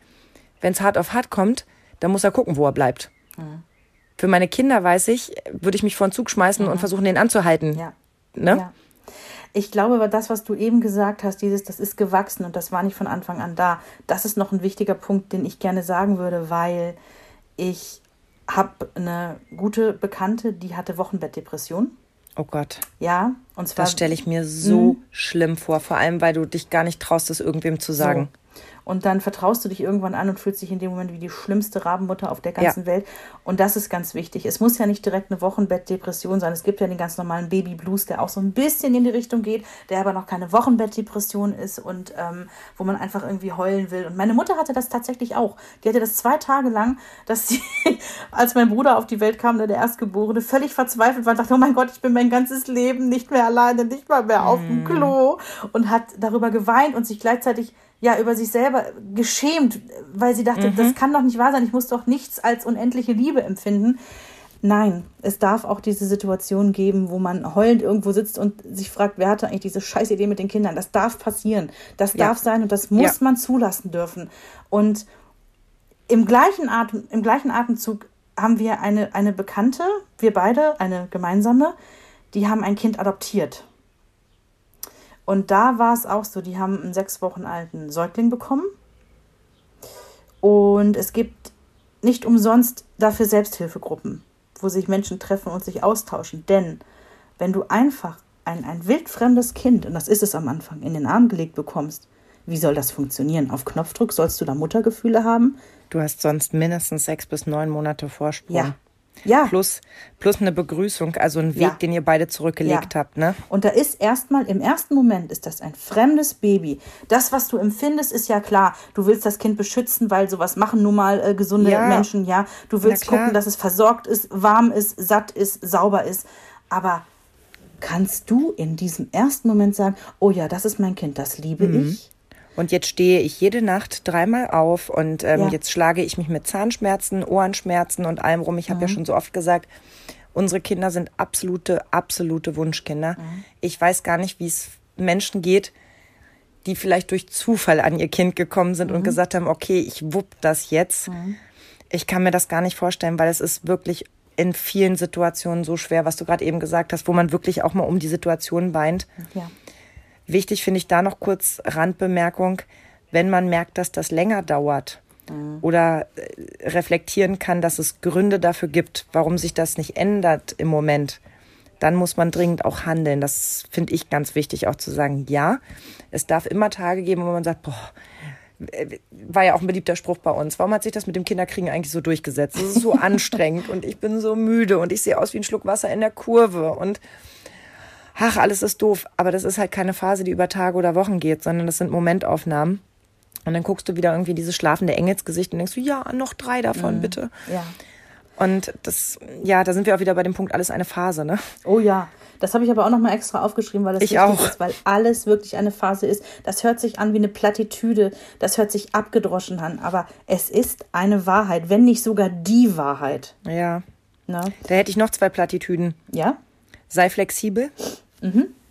wenn es hart auf hart kommt, dann muss er gucken, wo er bleibt. Für meine Kinder weiß ich, würde ich mich vor den Zug schmeißen und versuchen, den anzuhalten. Ja. Ne? Ja. Ich glaube aber, das, was du eben gesagt hast, dieses, das ist gewachsen und das war nicht von Anfang an da. Das ist noch ein wichtiger Punkt, den ich gerne sagen würde, weil ich habe eine gute Bekannte, die hatte Wochenbettdepression. Oh Gott. Ja, und zwar Das stelle ich mir so schlimm vor, vor allem, weil du dich gar nicht traust, es irgendwem zu sagen. So. Und dann vertraust du dich irgendwann an und fühlst dich in dem Moment wie die schlimmste Rabenmutter auf der ganzen Ja. Welt. Und das ist ganz wichtig. Es muss ja nicht direkt eine Wochenbettdepression sein. Es gibt ja den ganz normalen Baby Blues, der auch so ein bisschen in die Richtung geht, der aber noch keine Wochenbettdepression ist und ähm, wo man einfach irgendwie heulen will. Und meine Mutter hatte das tatsächlich auch. Die hatte das zwei Tage lang, dass sie, als mein Bruder auf die Welt kam, der Erstgeborene, völlig verzweifelt war und dachte, oh mein Gott, ich bin mein ganzes Leben nicht mehr alleine, nicht mal mehr auf dem Klo. Und hat darüber geweint und sich gleichzeitig ja über sich selber geschämt, weil sie dachte, das kann doch nicht wahr sein, ich muss doch nichts als unendliche Liebe empfinden. Nein, es darf auch diese Situation geben, wo man heulend irgendwo sitzt und sich fragt, wer hatte eigentlich diese scheiß Idee mit den Kindern. Das darf passieren. Das Ja. darf sein und das muss Ja. man zulassen dürfen. Und im gleichen, Atem, im gleichen Atemzug haben wir eine, eine Bekannte, wir beide, eine gemeinsame, die haben ein Kind adoptiert. Und da war es auch so, die haben einen sechs Wochen alten Säugling bekommen. Und es gibt nicht umsonst dafür Selbsthilfegruppen, wo sich Menschen treffen und sich austauschen. Denn wenn du einfach ein, ein wildfremdes Kind, und das ist es am Anfang, in den Arm gelegt bekommst, wie soll das funktionieren? Auf Knopfdruck sollst du da Muttergefühle haben? Du hast sonst mindestens sechs bis neun Monate Vorsprung. Ja. Ja. Plus, plus eine Begrüßung, also ein Weg, Ja. den ihr beide zurückgelegt Ja. habt, ne? Und da ist erstmal, im ersten Moment ist das ein fremdes Baby. Das, was du empfindest, ist ja klar. Du willst das Kind beschützen, weil sowas machen nun mal äh, gesunde Ja. Menschen, ja. Du willst gucken, dass es versorgt ist, warm ist, satt ist, sauber ist. Aber kannst du in diesem ersten Moment sagen, oh ja, das ist mein Kind, das liebe Mhm. ich? Und jetzt stehe ich jede Nacht dreimal auf und ähm, Ja. jetzt schlage ich mich mit Zahnschmerzen, Ohrenschmerzen und allem rum. Ich habe ja schon so oft gesagt, unsere Kinder sind absolute, absolute Wunschkinder. Ich weiß gar nicht, wie es Menschen geht, die vielleicht durch Zufall an ihr Kind gekommen sind und gesagt haben, okay, ich wupp das jetzt. Ich kann mir das gar nicht vorstellen, weil es ist wirklich in vielen Situationen so schwer, was du gerade eben gesagt hast, wo man wirklich auch mal um die Situation weint. Ja. Wichtig finde ich da noch kurz Randbemerkung, wenn man merkt, dass das länger dauert oder äh, reflektieren kann, dass es Gründe dafür gibt, warum sich das nicht ändert im Moment, dann muss man dringend auch handeln. Das finde ich ganz wichtig auch zu sagen, ja, es darf immer Tage geben, wo man sagt, boah, äh, war ja auch ein beliebter Spruch bei uns. Warum hat sich das mit dem Kinderkriegen eigentlich so durchgesetzt? Es ist so anstrengend und ich bin so müde und ich sehe aus wie ein Schluck Wasser in der Kurve und ach, alles ist doof. Aber das ist halt keine Phase, die über Tage oder Wochen geht, sondern das sind Momentaufnahmen. Und dann guckst du wieder irgendwie dieses schlafende Engelsgesicht und denkst du, ja, noch drei davon, bitte. Ja. Und das, ja, da sind wir auch wieder bei dem Punkt, alles eine Phase, ne? Oh ja. Das habe ich aber auch nochmal extra aufgeschrieben, weil es Ich wichtig auch. ist, weil alles wirklich eine Phase ist. Das hört sich an wie eine Plattitüde, das hört sich abgedroschen an, aber es ist eine Wahrheit, wenn nicht sogar die Wahrheit. Ja. Ne? Da hätte ich noch zwei Plattitüden. Ja? Sei flexibel.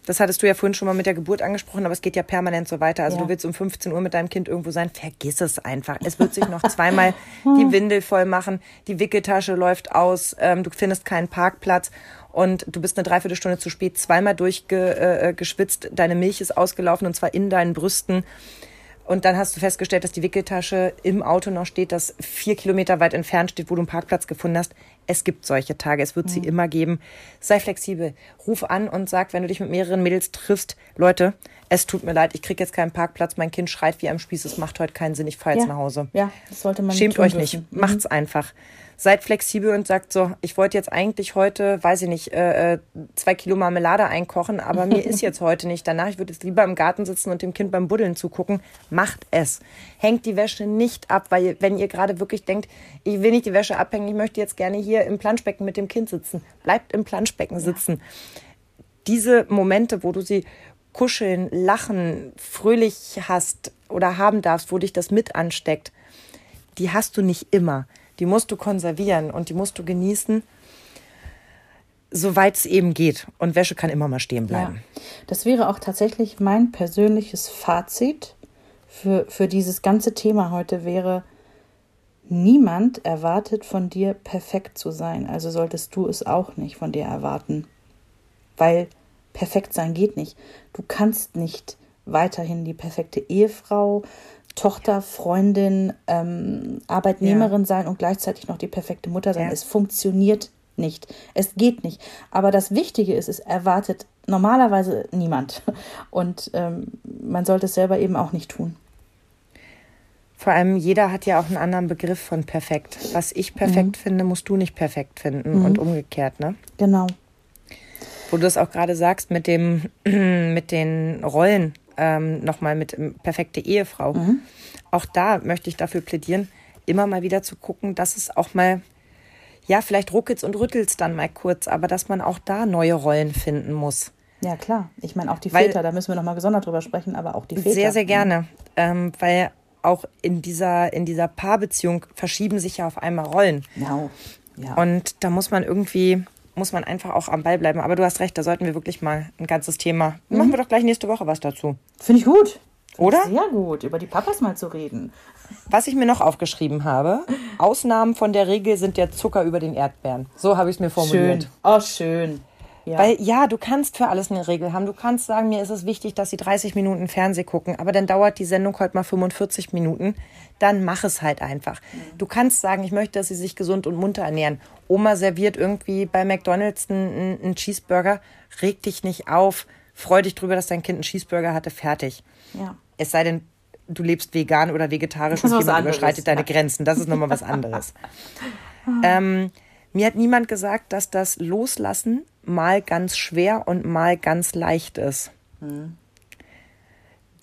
Das hattest du ja vorhin schon mal mit der Geburt angesprochen, aber es geht ja permanent so weiter. Also Ja. du willst um 15 Uhr mit deinem Kind irgendwo sein, vergiss es einfach. Es wird sich noch zweimal die Windel voll machen, die Wickeltasche läuft aus, ähm, du findest keinen Parkplatz und du bist eine Dreiviertelstunde zu spät, zweimal durchgeschwitzt, deine Milch ist ausgelaufen und zwar in deinen Brüsten. Und dann hast du festgestellt, dass die Wickeltasche im Auto noch steht, das vier Kilometer weit entfernt steht, wo du einen Parkplatz gefunden hast. Es gibt solche Tage, es wird sie immer geben. Sei flexibel. Ruf an und sag, wenn du dich mit mehreren Mädels triffst, Leute, es tut mir leid, ich krieg jetzt keinen Parkplatz, mein Kind schreit wie am Spieß, es macht heute keinen Sinn, ich fahre jetzt Ja. nach Hause. Ja, das sollte man Schämt euch dürfen. nicht, Mhm. macht's einfach. Seid flexibel und sagt so, ich wollte jetzt eigentlich heute, weiß ich nicht, äh, äh, zwei Kilo Marmelade einkochen, aber mir ist jetzt heute nicht danach. Ich würde jetzt lieber im Garten sitzen und dem Kind beim Buddeln zugucken. Macht es. Hängt die Wäsche nicht ab, weil wenn ihr gerade wirklich denkt, ich will nicht die Wäsche abhängen, ich möchte jetzt gerne hier im Planschbecken mit dem Kind sitzen. Bleibt im Planschbecken sitzen. Diese Momente, wo du sie kuscheln, lachen, fröhlich hast oder haben darfst, wo dich das mit ansteckt, die hast du nicht immer. Die musst du konservieren und die musst du genießen, soweit es eben geht. Und Wäsche kann immer mal stehen Ja. bleiben. Das wäre auch tatsächlich mein persönliches Fazit für, für dieses ganze Thema heute wäre, niemand erwartet von dir perfekt zu sein. Also solltest du es auch nicht von dir erwarten. Weil perfekt sein geht nicht. Du kannst nicht weiterhin die perfekte Ehefrau, Tochter, Freundin, ähm, Arbeitnehmerin sein und gleichzeitig noch die perfekte Mutter sein. Ja. Es funktioniert nicht. Es geht nicht. Aber das Wichtige ist, es erwartet normalerweise niemand. Und ähm, man sollte es selber eben auch nicht tun. Vor allem jeder hat ja auch einen anderen Begriff von perfekt. Was ich perfekt finde, musst du nicht perfekt finden und umgekehrt, ne? Genau. Wo du das auch gerade sagst mit dem, mit den Rollen, ähm, nochmal mit ähm, perfekte Ehefrau. Auch da möchte ich dafür plädieren, immer mal wieder zu gucken, dass es auch mal, ja, vielleicht ruckelt's und rüttelt's dann mal kurz, aber dass man auch da neue Rollen finden muss. Ja, klar. Ich meine, auch die Weil- Väter, da müssen wir nochmal gesondert drüber sprechen, aber auch die Väter. Sehr, sehr gerne. Ähm, weil auch in dieser, in dieser Paarbeziehung verschieben sich ja auf einmal Rollen. Genau. Ja. Und da muss man irgendwie, muss man einfach auch am Ball bleiben. Aber du hast recht, da sollten wir wirklich mal ein ganzes Thema. Machen wir doch gleich nächste Woche was dazu. Finde ich gut. Oder? Sehr gut, über die Papas mal zu reden. Was ich mir noch aufgeschrieben habe, Ausnahmen von der Regel sind der Zucker über den Erdbeeren. So habe ich es mir formuliert. Schön. Oh, schön. Ja. Weil ja, du kannst für alles eine Regel haben. Du kannst sagen, mir ist es wichtig, dass sie 30 Minuten Fernseh gucken, aber dann dauert die Sendung heute mal 45 Minuten. Dann mach es halt einfach. Du kannst sagen, ich möchte, dass sie sich gesund und munter ernähren. Oma serviert irgendwie bei McDonalds einen, einen Cheeseburger. Reg dich nicht auf. Freu dich drüber, dass dein Kind einen Cheeseburger hatte. Fertig. ja. Es sei denn, du lebst vegan oder vegetarisch und jemand überschreitet deine ja. Grenzen. Das ist nochmal was anderes. ähm, mir hat niemand gesagt, dass das Loslassen mal ganz schwer und mal ganz leicht ist.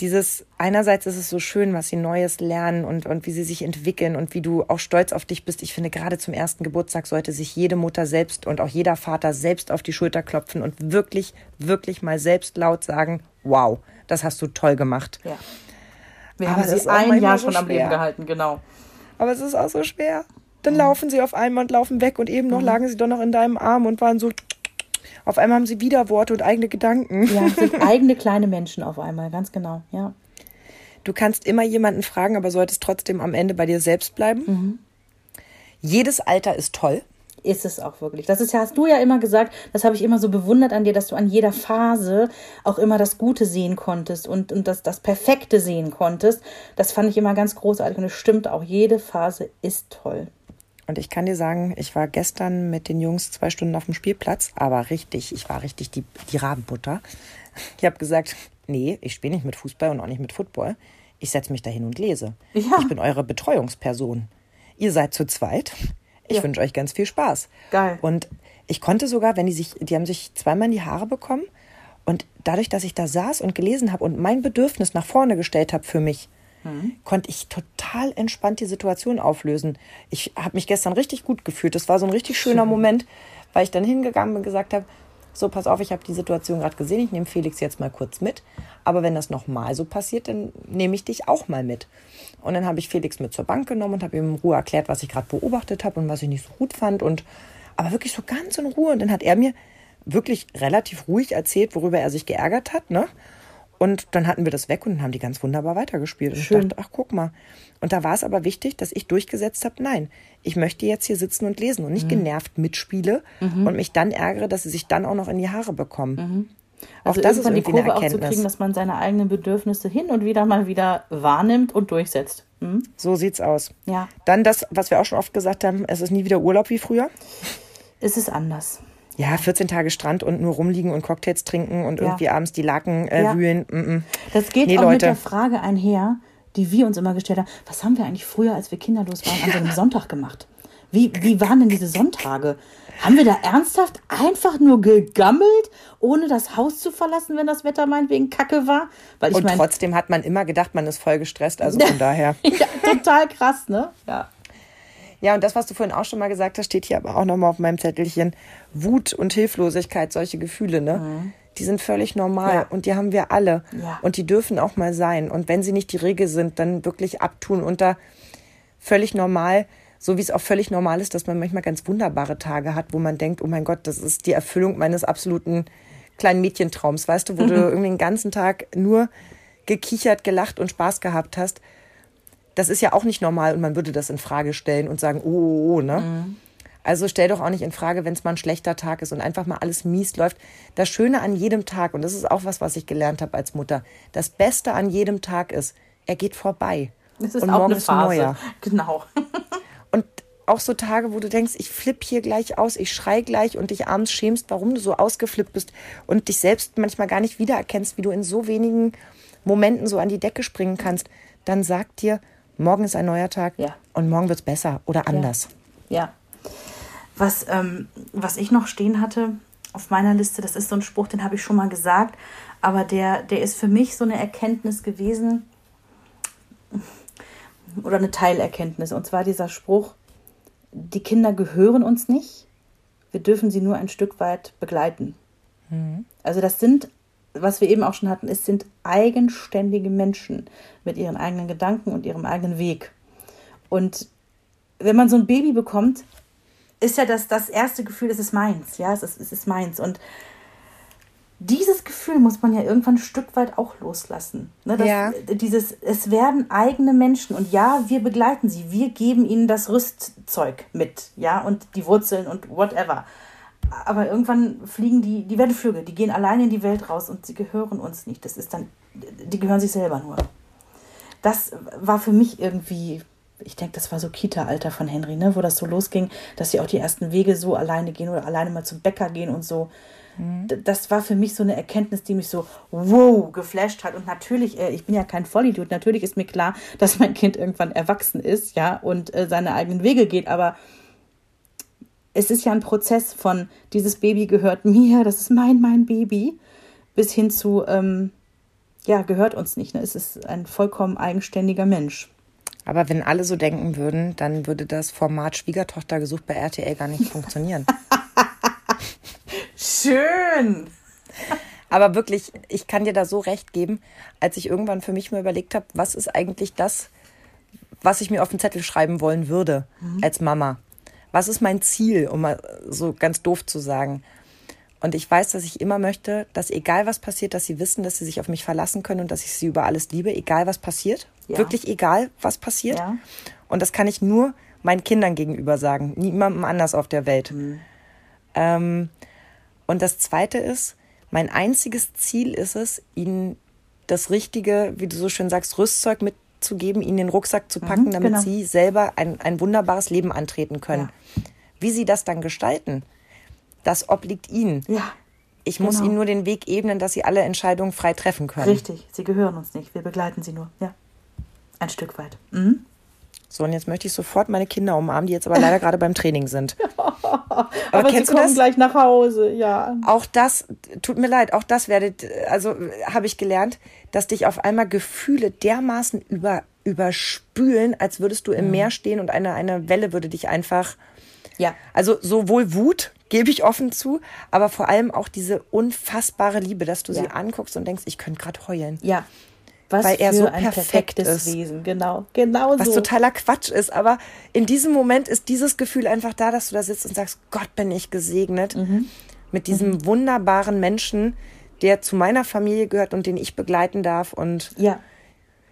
Dieses, einerseits ist es so schön, was sie Neues lernen und, und wie sie sich entwickeln und wie du auch stolz auf dich bist. Ich finde, gerade zum ersten Geburtstag sollte sich jede Mutter selbst und auch jeder Vater selbst auf die Schulter klopfen und wirklich, wirklich mal selbst laut sagen, wow, das hast du toll gemacht. ja. Wir Aber haben sie ein Jahr so schon am Leben gehalten, genau. Aber es ist auch so schwer. Dann laufen sie auf einmal und laufen weg und eben noch lagen sie doch noch in deinem Arm und waren so. Auf einmal haben sie wieder Worte und eigene Gedanken. Ja, sind eigene kleine Menschen auf einmal, ganz genau, ja. Du kannst immer jemanden fragen, aber solltest trotzdem am Ende bei dir selbst bleiben. Jedes Alter ist toll. Ist es auch wirklich. Das ist ja, hast du ja immer gesagt, das habe ich immer so bewundert an dir, dass du an jeder Phase auch immer das Gute sehen konntest und, und das, das Perfekte sehen konntest. Das fand ich immer ganz großartig und es stimmt auch. Jede Phase ist toll. Und ich kann dir sagen, ich war gestern mit den Jungs zwei Stunden auf dem Spielplatz, aber richtig, ich war richtig die, die Rabenbutter. Ich habe gesagt, nee, ich spiele nicht mit Fußball und auch nicht mit Football. Ich setze mich da hin und lese. Ja. Ich bin eure Betreuungsperson. Ihr seid zu zweit. Ich Ja. wünsche euch ganz viel Spaß. Geil. Und ich konnte sogar, wenn die sich, die haben sich zweimal in die Haare bekommen. Und dadurch, dass ich da saß und gelesen habe und mein Bedürfnis nach vorne gestellt habe für mich, konnte ich total entspannt die Situation auflösen. Ich habe mich gestern richtig gut gefühlt. Das war so ein richtig schöner Moment, weil ich dann hingegangen bin und gesagt habe, so, pass auf, ich habe die Situation gerade gesehen, ich nehme Felix jetzt mal kurz mit. Aber wenn das nochmal so passiert, dann nehme ich dich auch mal mit. Und dann habe ich Felix mit zur Bank genommen und habe ihm in Ruhe erklärt, was ich gerade beobachtet habe und was ich nicht so gut fand. Und aber wirklich so ganz in Ruhe. Und dann hat er mir wirklich relativ ruhig erzählt, worüber er sich geärgert hat, ne? Und dann hatten wir das weg und haben die ganz wunderbar weitergespielt. Und Schön. ich dachte, ach guck mal. Und da war es aber wichtig, dass ich durchgesetzt habe, nein, ich möchte jetzt hier sitzen und lesen und Mhm. nicht genervt mitspiele und mich dann ärgere, dass sie sich dann auch noch in die Haare bekommen. Auch Also das ist die Kurve auch zu Erkenntnis. kriegen, dass man seine eigenen Bedürfnisse hin und wieder mal wieder wahrnimmt und durchsetzt. Hm? so sieht's aus. Ja. Dann das, was wir auch schon oft gesagt haben, es ist nie wieder Urlaub wie früher. Es ist anders. Ja, 14 Tage Strand und nur rumliegen und Cocktails trinken und Ja. irgendwie abends die Laken äh, Ja. wühlen. Mm -mm. Das geht Nee, auch mit Leute. der Frage einher, die wir uns immer gestellt haben. Was haben wir eigentlich früher, als wir kinderlos waren, an so einem Sonntag gemacht? Wie, wie waren denn diese Sonntage? Haben wir da ernsthaft einfach nur gegammelt, ohne das Haus zu verlassen, wenn das Wetter meinetwegen kacke war? Weil ich Und meine, trotzdem hat man immer gedacht, man ist voll gestresst. Also von daher. ja, total krass, ne? Ja. Ja, und das, was du vorhin auch schon mal gesagt hast, steht hier aber auch nochmal auf meinem Zettelchen. Wut und Hilflosigkeit, solche Gefühle, ne? Die sind völlig normal Mhm. Ja. und die haben wir alle. Ja. Und die dürfen auch mal sein. Und wenn sie nicht die Regel sind, dann wirklich abtun unter völlig normal. So wie es auch völlig normal ist, dass man manchmal ganz wunderbare Tage hat, wo man denkt, oh mein Gott, das ist die Erfüllung meines absoluten kleinen Mädchentraums, weißt du, wo du irgendwie den ganzen Tag nur gekichert, gelacht und Spaß gehabt hast das ist ja auch nicht normal und man würde das in Frage stellen und sagen, oh, oh, oh ne? Also stell doch auch nicht in Frage, wenn es mal ein schlechter Tag ist und einfach mal alles mies läuft. Das Schöne an jedem Tag, und das ist auch was, was ich gelernt habe als Mutter, das Beste an jedem Tag ist, er geht vorbei. Das ist und auch morgen eine ist ein Phase. neuer. Genau. Und auch so Tage, wo du denkst, ich flipp hier gleich aus, ich schrei gleich und dich abends schämst, warum du so ausgeflippt bist und dich selbst manchmal gar nicht wiedererkennst, wie du in so wenigen Momenten so an die Decke springen kannst, dann sag dir, morgen ist ein neuer Tag Ja. und morgen wird es besser oder anders. Ja. Was, ähm, was ich noch stehen hatte auf meiner Liste, das ist so ein Spruch, den habe ich schon mal gesagt, aber der, der ist für mich so eine Erkenntnis gewesen oder eine Teilerkenntnis. Und zwar dieser Spruch, die Kinder gehören uns nicht, wir dürfen sie nur ein Stück weit begleiten. Also das sind, was wir eben auch schon hatten, es sind eigenständige Menschen mit ihren eigenen Gedanken und ihrem eigenen Weg. Und wenn man so ein Baby bekommt, ist ja das, das erste Gefühl, es ist meins. Ja, es ist, es ist meins. Und dieses Gefühl muss man ja irgendwann ein Stück weit auch loslassen. Ne, das, Ja. Dieses, es werden eigene Menschen und ja, wir begleiten sie, wir geben ihnen das Rüstzeug mit, ja, und die Wurzeln und whatever. Aber irgendwann fliegen die, die werden Flügel, die gehen alleine in die Welt raus und sie gehören uns nicht. Das ist dann, die gehören sich selber nur. Das war für mich irgendwie, ich denke, das war so Kita-Alter von Henry, ne, wo das so losging, dass sie auch die ersten Wege so alleine gehen oder alleine mal zum Bäcker gehen und so. D- Das war für mich so eine Erkenntnis, die mich so wow geflasht hat. Und natürlich, äh, ich bin ja kein Vollidiot, natürlich ist mir klar, dass mein Kind irgendwann erwachsen ist, ja, und äh, seine eigenen Wege geht, aber es ist ja ein Prozess von dieses Baby gehört mir, das ist mein, mein Baby, bis hin zu, ähm, ja, gehört uns nicht. Ne? Es ist ein vollkommen eigenständiger Mensch. Aber wenn alle so denken würden, dann würde das Format Schwiegertochter gesucht bei RTL gar nicht funktionieren. Schön! Aber wirklich, ich kann dir da so recht geben, als ich irgendwann für mich mal überlegt habe, was ist eigentlich das, was ich mir auf den Zettel schreiben wollen würde als Mama? Was ist mein Ziel, um mal so ganz doof zu sagen? Und ich weiß, dass ich immer möchte, dass egal was passiert, dass sie wissen, dass sie sich auf mich verlassen können und dass ich sie über alles liebe, egal was passiert. Ja. Wirklich egal, was passiert. Ja. Und das kann ich nur meinen Kindern gegenüber sagen, niemandem anders auf der Welt. Ähm, und das Zweite ist, mein einziges Ziel ist es, ihnen das richtige, wie du so schön sagst, Rüstzeug mitzugeben, ihnen den Rucksack zu packen, damit genau. sie selber ein, ein wunderbares Leben antreten können. Wie sie das dann gestalten, das obliegt ihnen. Ja, Ich muss genau. ihnen nur den Weg ebnen, dass sie alle Entscheidungen frei treffen können. richtig. Sie gehören uns nicht. Wir begleiten sie nur. Ja. Ein Stück weit. Mhm. So, und jetzt möchte ich sofort meine Kinder umarmen, die jetzt aber leider gerade beim Training sind. Aber, Aber sie kennst du kommen das? gleich nach Hause, ja. Auch das, tut mir leid, auch das werdet, also habe ich gelernt, dass dich auf einmal Gefühle dermaßen über, überspülen, als würdest du im Meer stehen und eine, eine Welle würde dich einfach, Ja. also sowohl Wut, gebe ich offen zu, aber vor allem auch diese unfassbare Liebe, dass du sie Ja. anguckst und denkst, ich könnte gerade heulen. Ja. Was Weil er so ein perfekt perfektes ist. Wesen. Genau. Genau Was so. totaler Quatsch ist, aber in diesem Moment ist dieses Gefühl einfach da, dass du da sitzt und sagst, Gott bin ich gesegnet Mhm. mit diesem wunderbaren Menschen, der zu meiner Familie gehört und den ich begleiten darf. Und ja.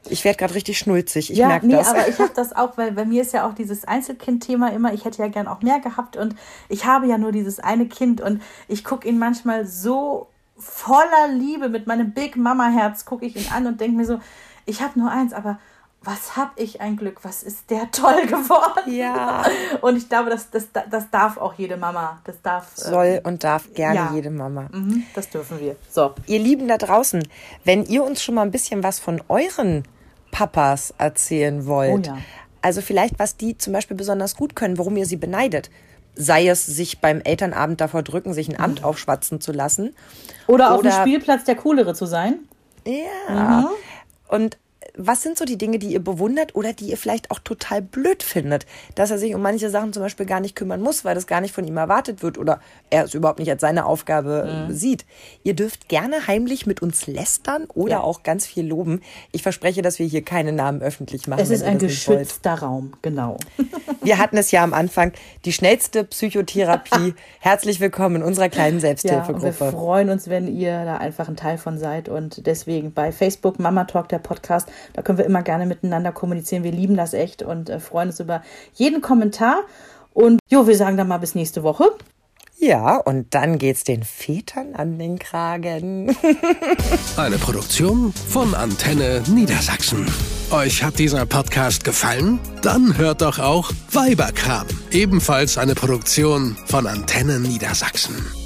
ich werde gerade richtig schnulzig. Ich ja, merke nee, das. aber ich habe das auch, weil bei mir ist ja auch dieses Einzelkind-Thema immer, ich hätte ja gern auch mehr gehabt und ich habe ja nur dieses eine Kind und ich gucke ihn manchmal so voller Liebe mit meinem Big Mama Herz gucke ich ihn an und denke mir so, ich habe nur eins, aber was habe ich ein Glück, was ist der toll geworden. Ja. Und ich glaube, das, das, das darf auch jede Mama. Das darf. äh, Soll und darf gerne ja. jede Mama. mhm, das dürfen wir. So. Ihr Lieben da draußen, wenn ihr uns schon mal ein bisschen was von euren Papas erzählen wollt, Oh ja. also vielleicht, was die zum Beispiel besonders gut können, warum ihr sie beneidet, sei es sich beim Elternabend davor drücken, sich ein Amt Mhm. aufschwatzen zu lassen. Oder, auf dem Oder- Spielplatz der Coolere zu sein. Ja. Und was sind so die Dinge, die ihr bewundert oder die ihr vielleicht auch total blöd findet? Dass er sich um manche Sachen zum Beispiel gar nicht kümmern muss, weil das gar nicht von ihm erwartet wird oder er es überhaupt nicht als seine Aufgabe äh, sieht. Ihr dürft gerne heimlich mit uns lästern oder Ja. auch ganz viel loben. Ich verspreche, dass wir hier keine Namen öffentlich machen. Es ist ein geschützter Raum, genau. Wir hatten es ja am Anfang, die schnellste Psychotherapie. Herzlich willkommen in unserer kleinen Ja, und wir Selbsthilfegruppe. freuen uns, wenn ihr da einfach ein Teil von seid. Und deswegen bei Facebook Mama Talk, der Podcast, da können wir immer gerne miteinander kommunizieren. Wir lieben das echt und äh, freuen uns über jeden Kommentar. Und jo, wir sagen dann mal bis nächste Woche. ja, und dann geht's den Vätern an den Kragen. Eine Produktion von Antenne Niedersachsen. Euch hat dieser Podcast gefallen? Dann hört doch auch Weiberkram, ebenfalls eine Produktion von Antenne Niedersachsen.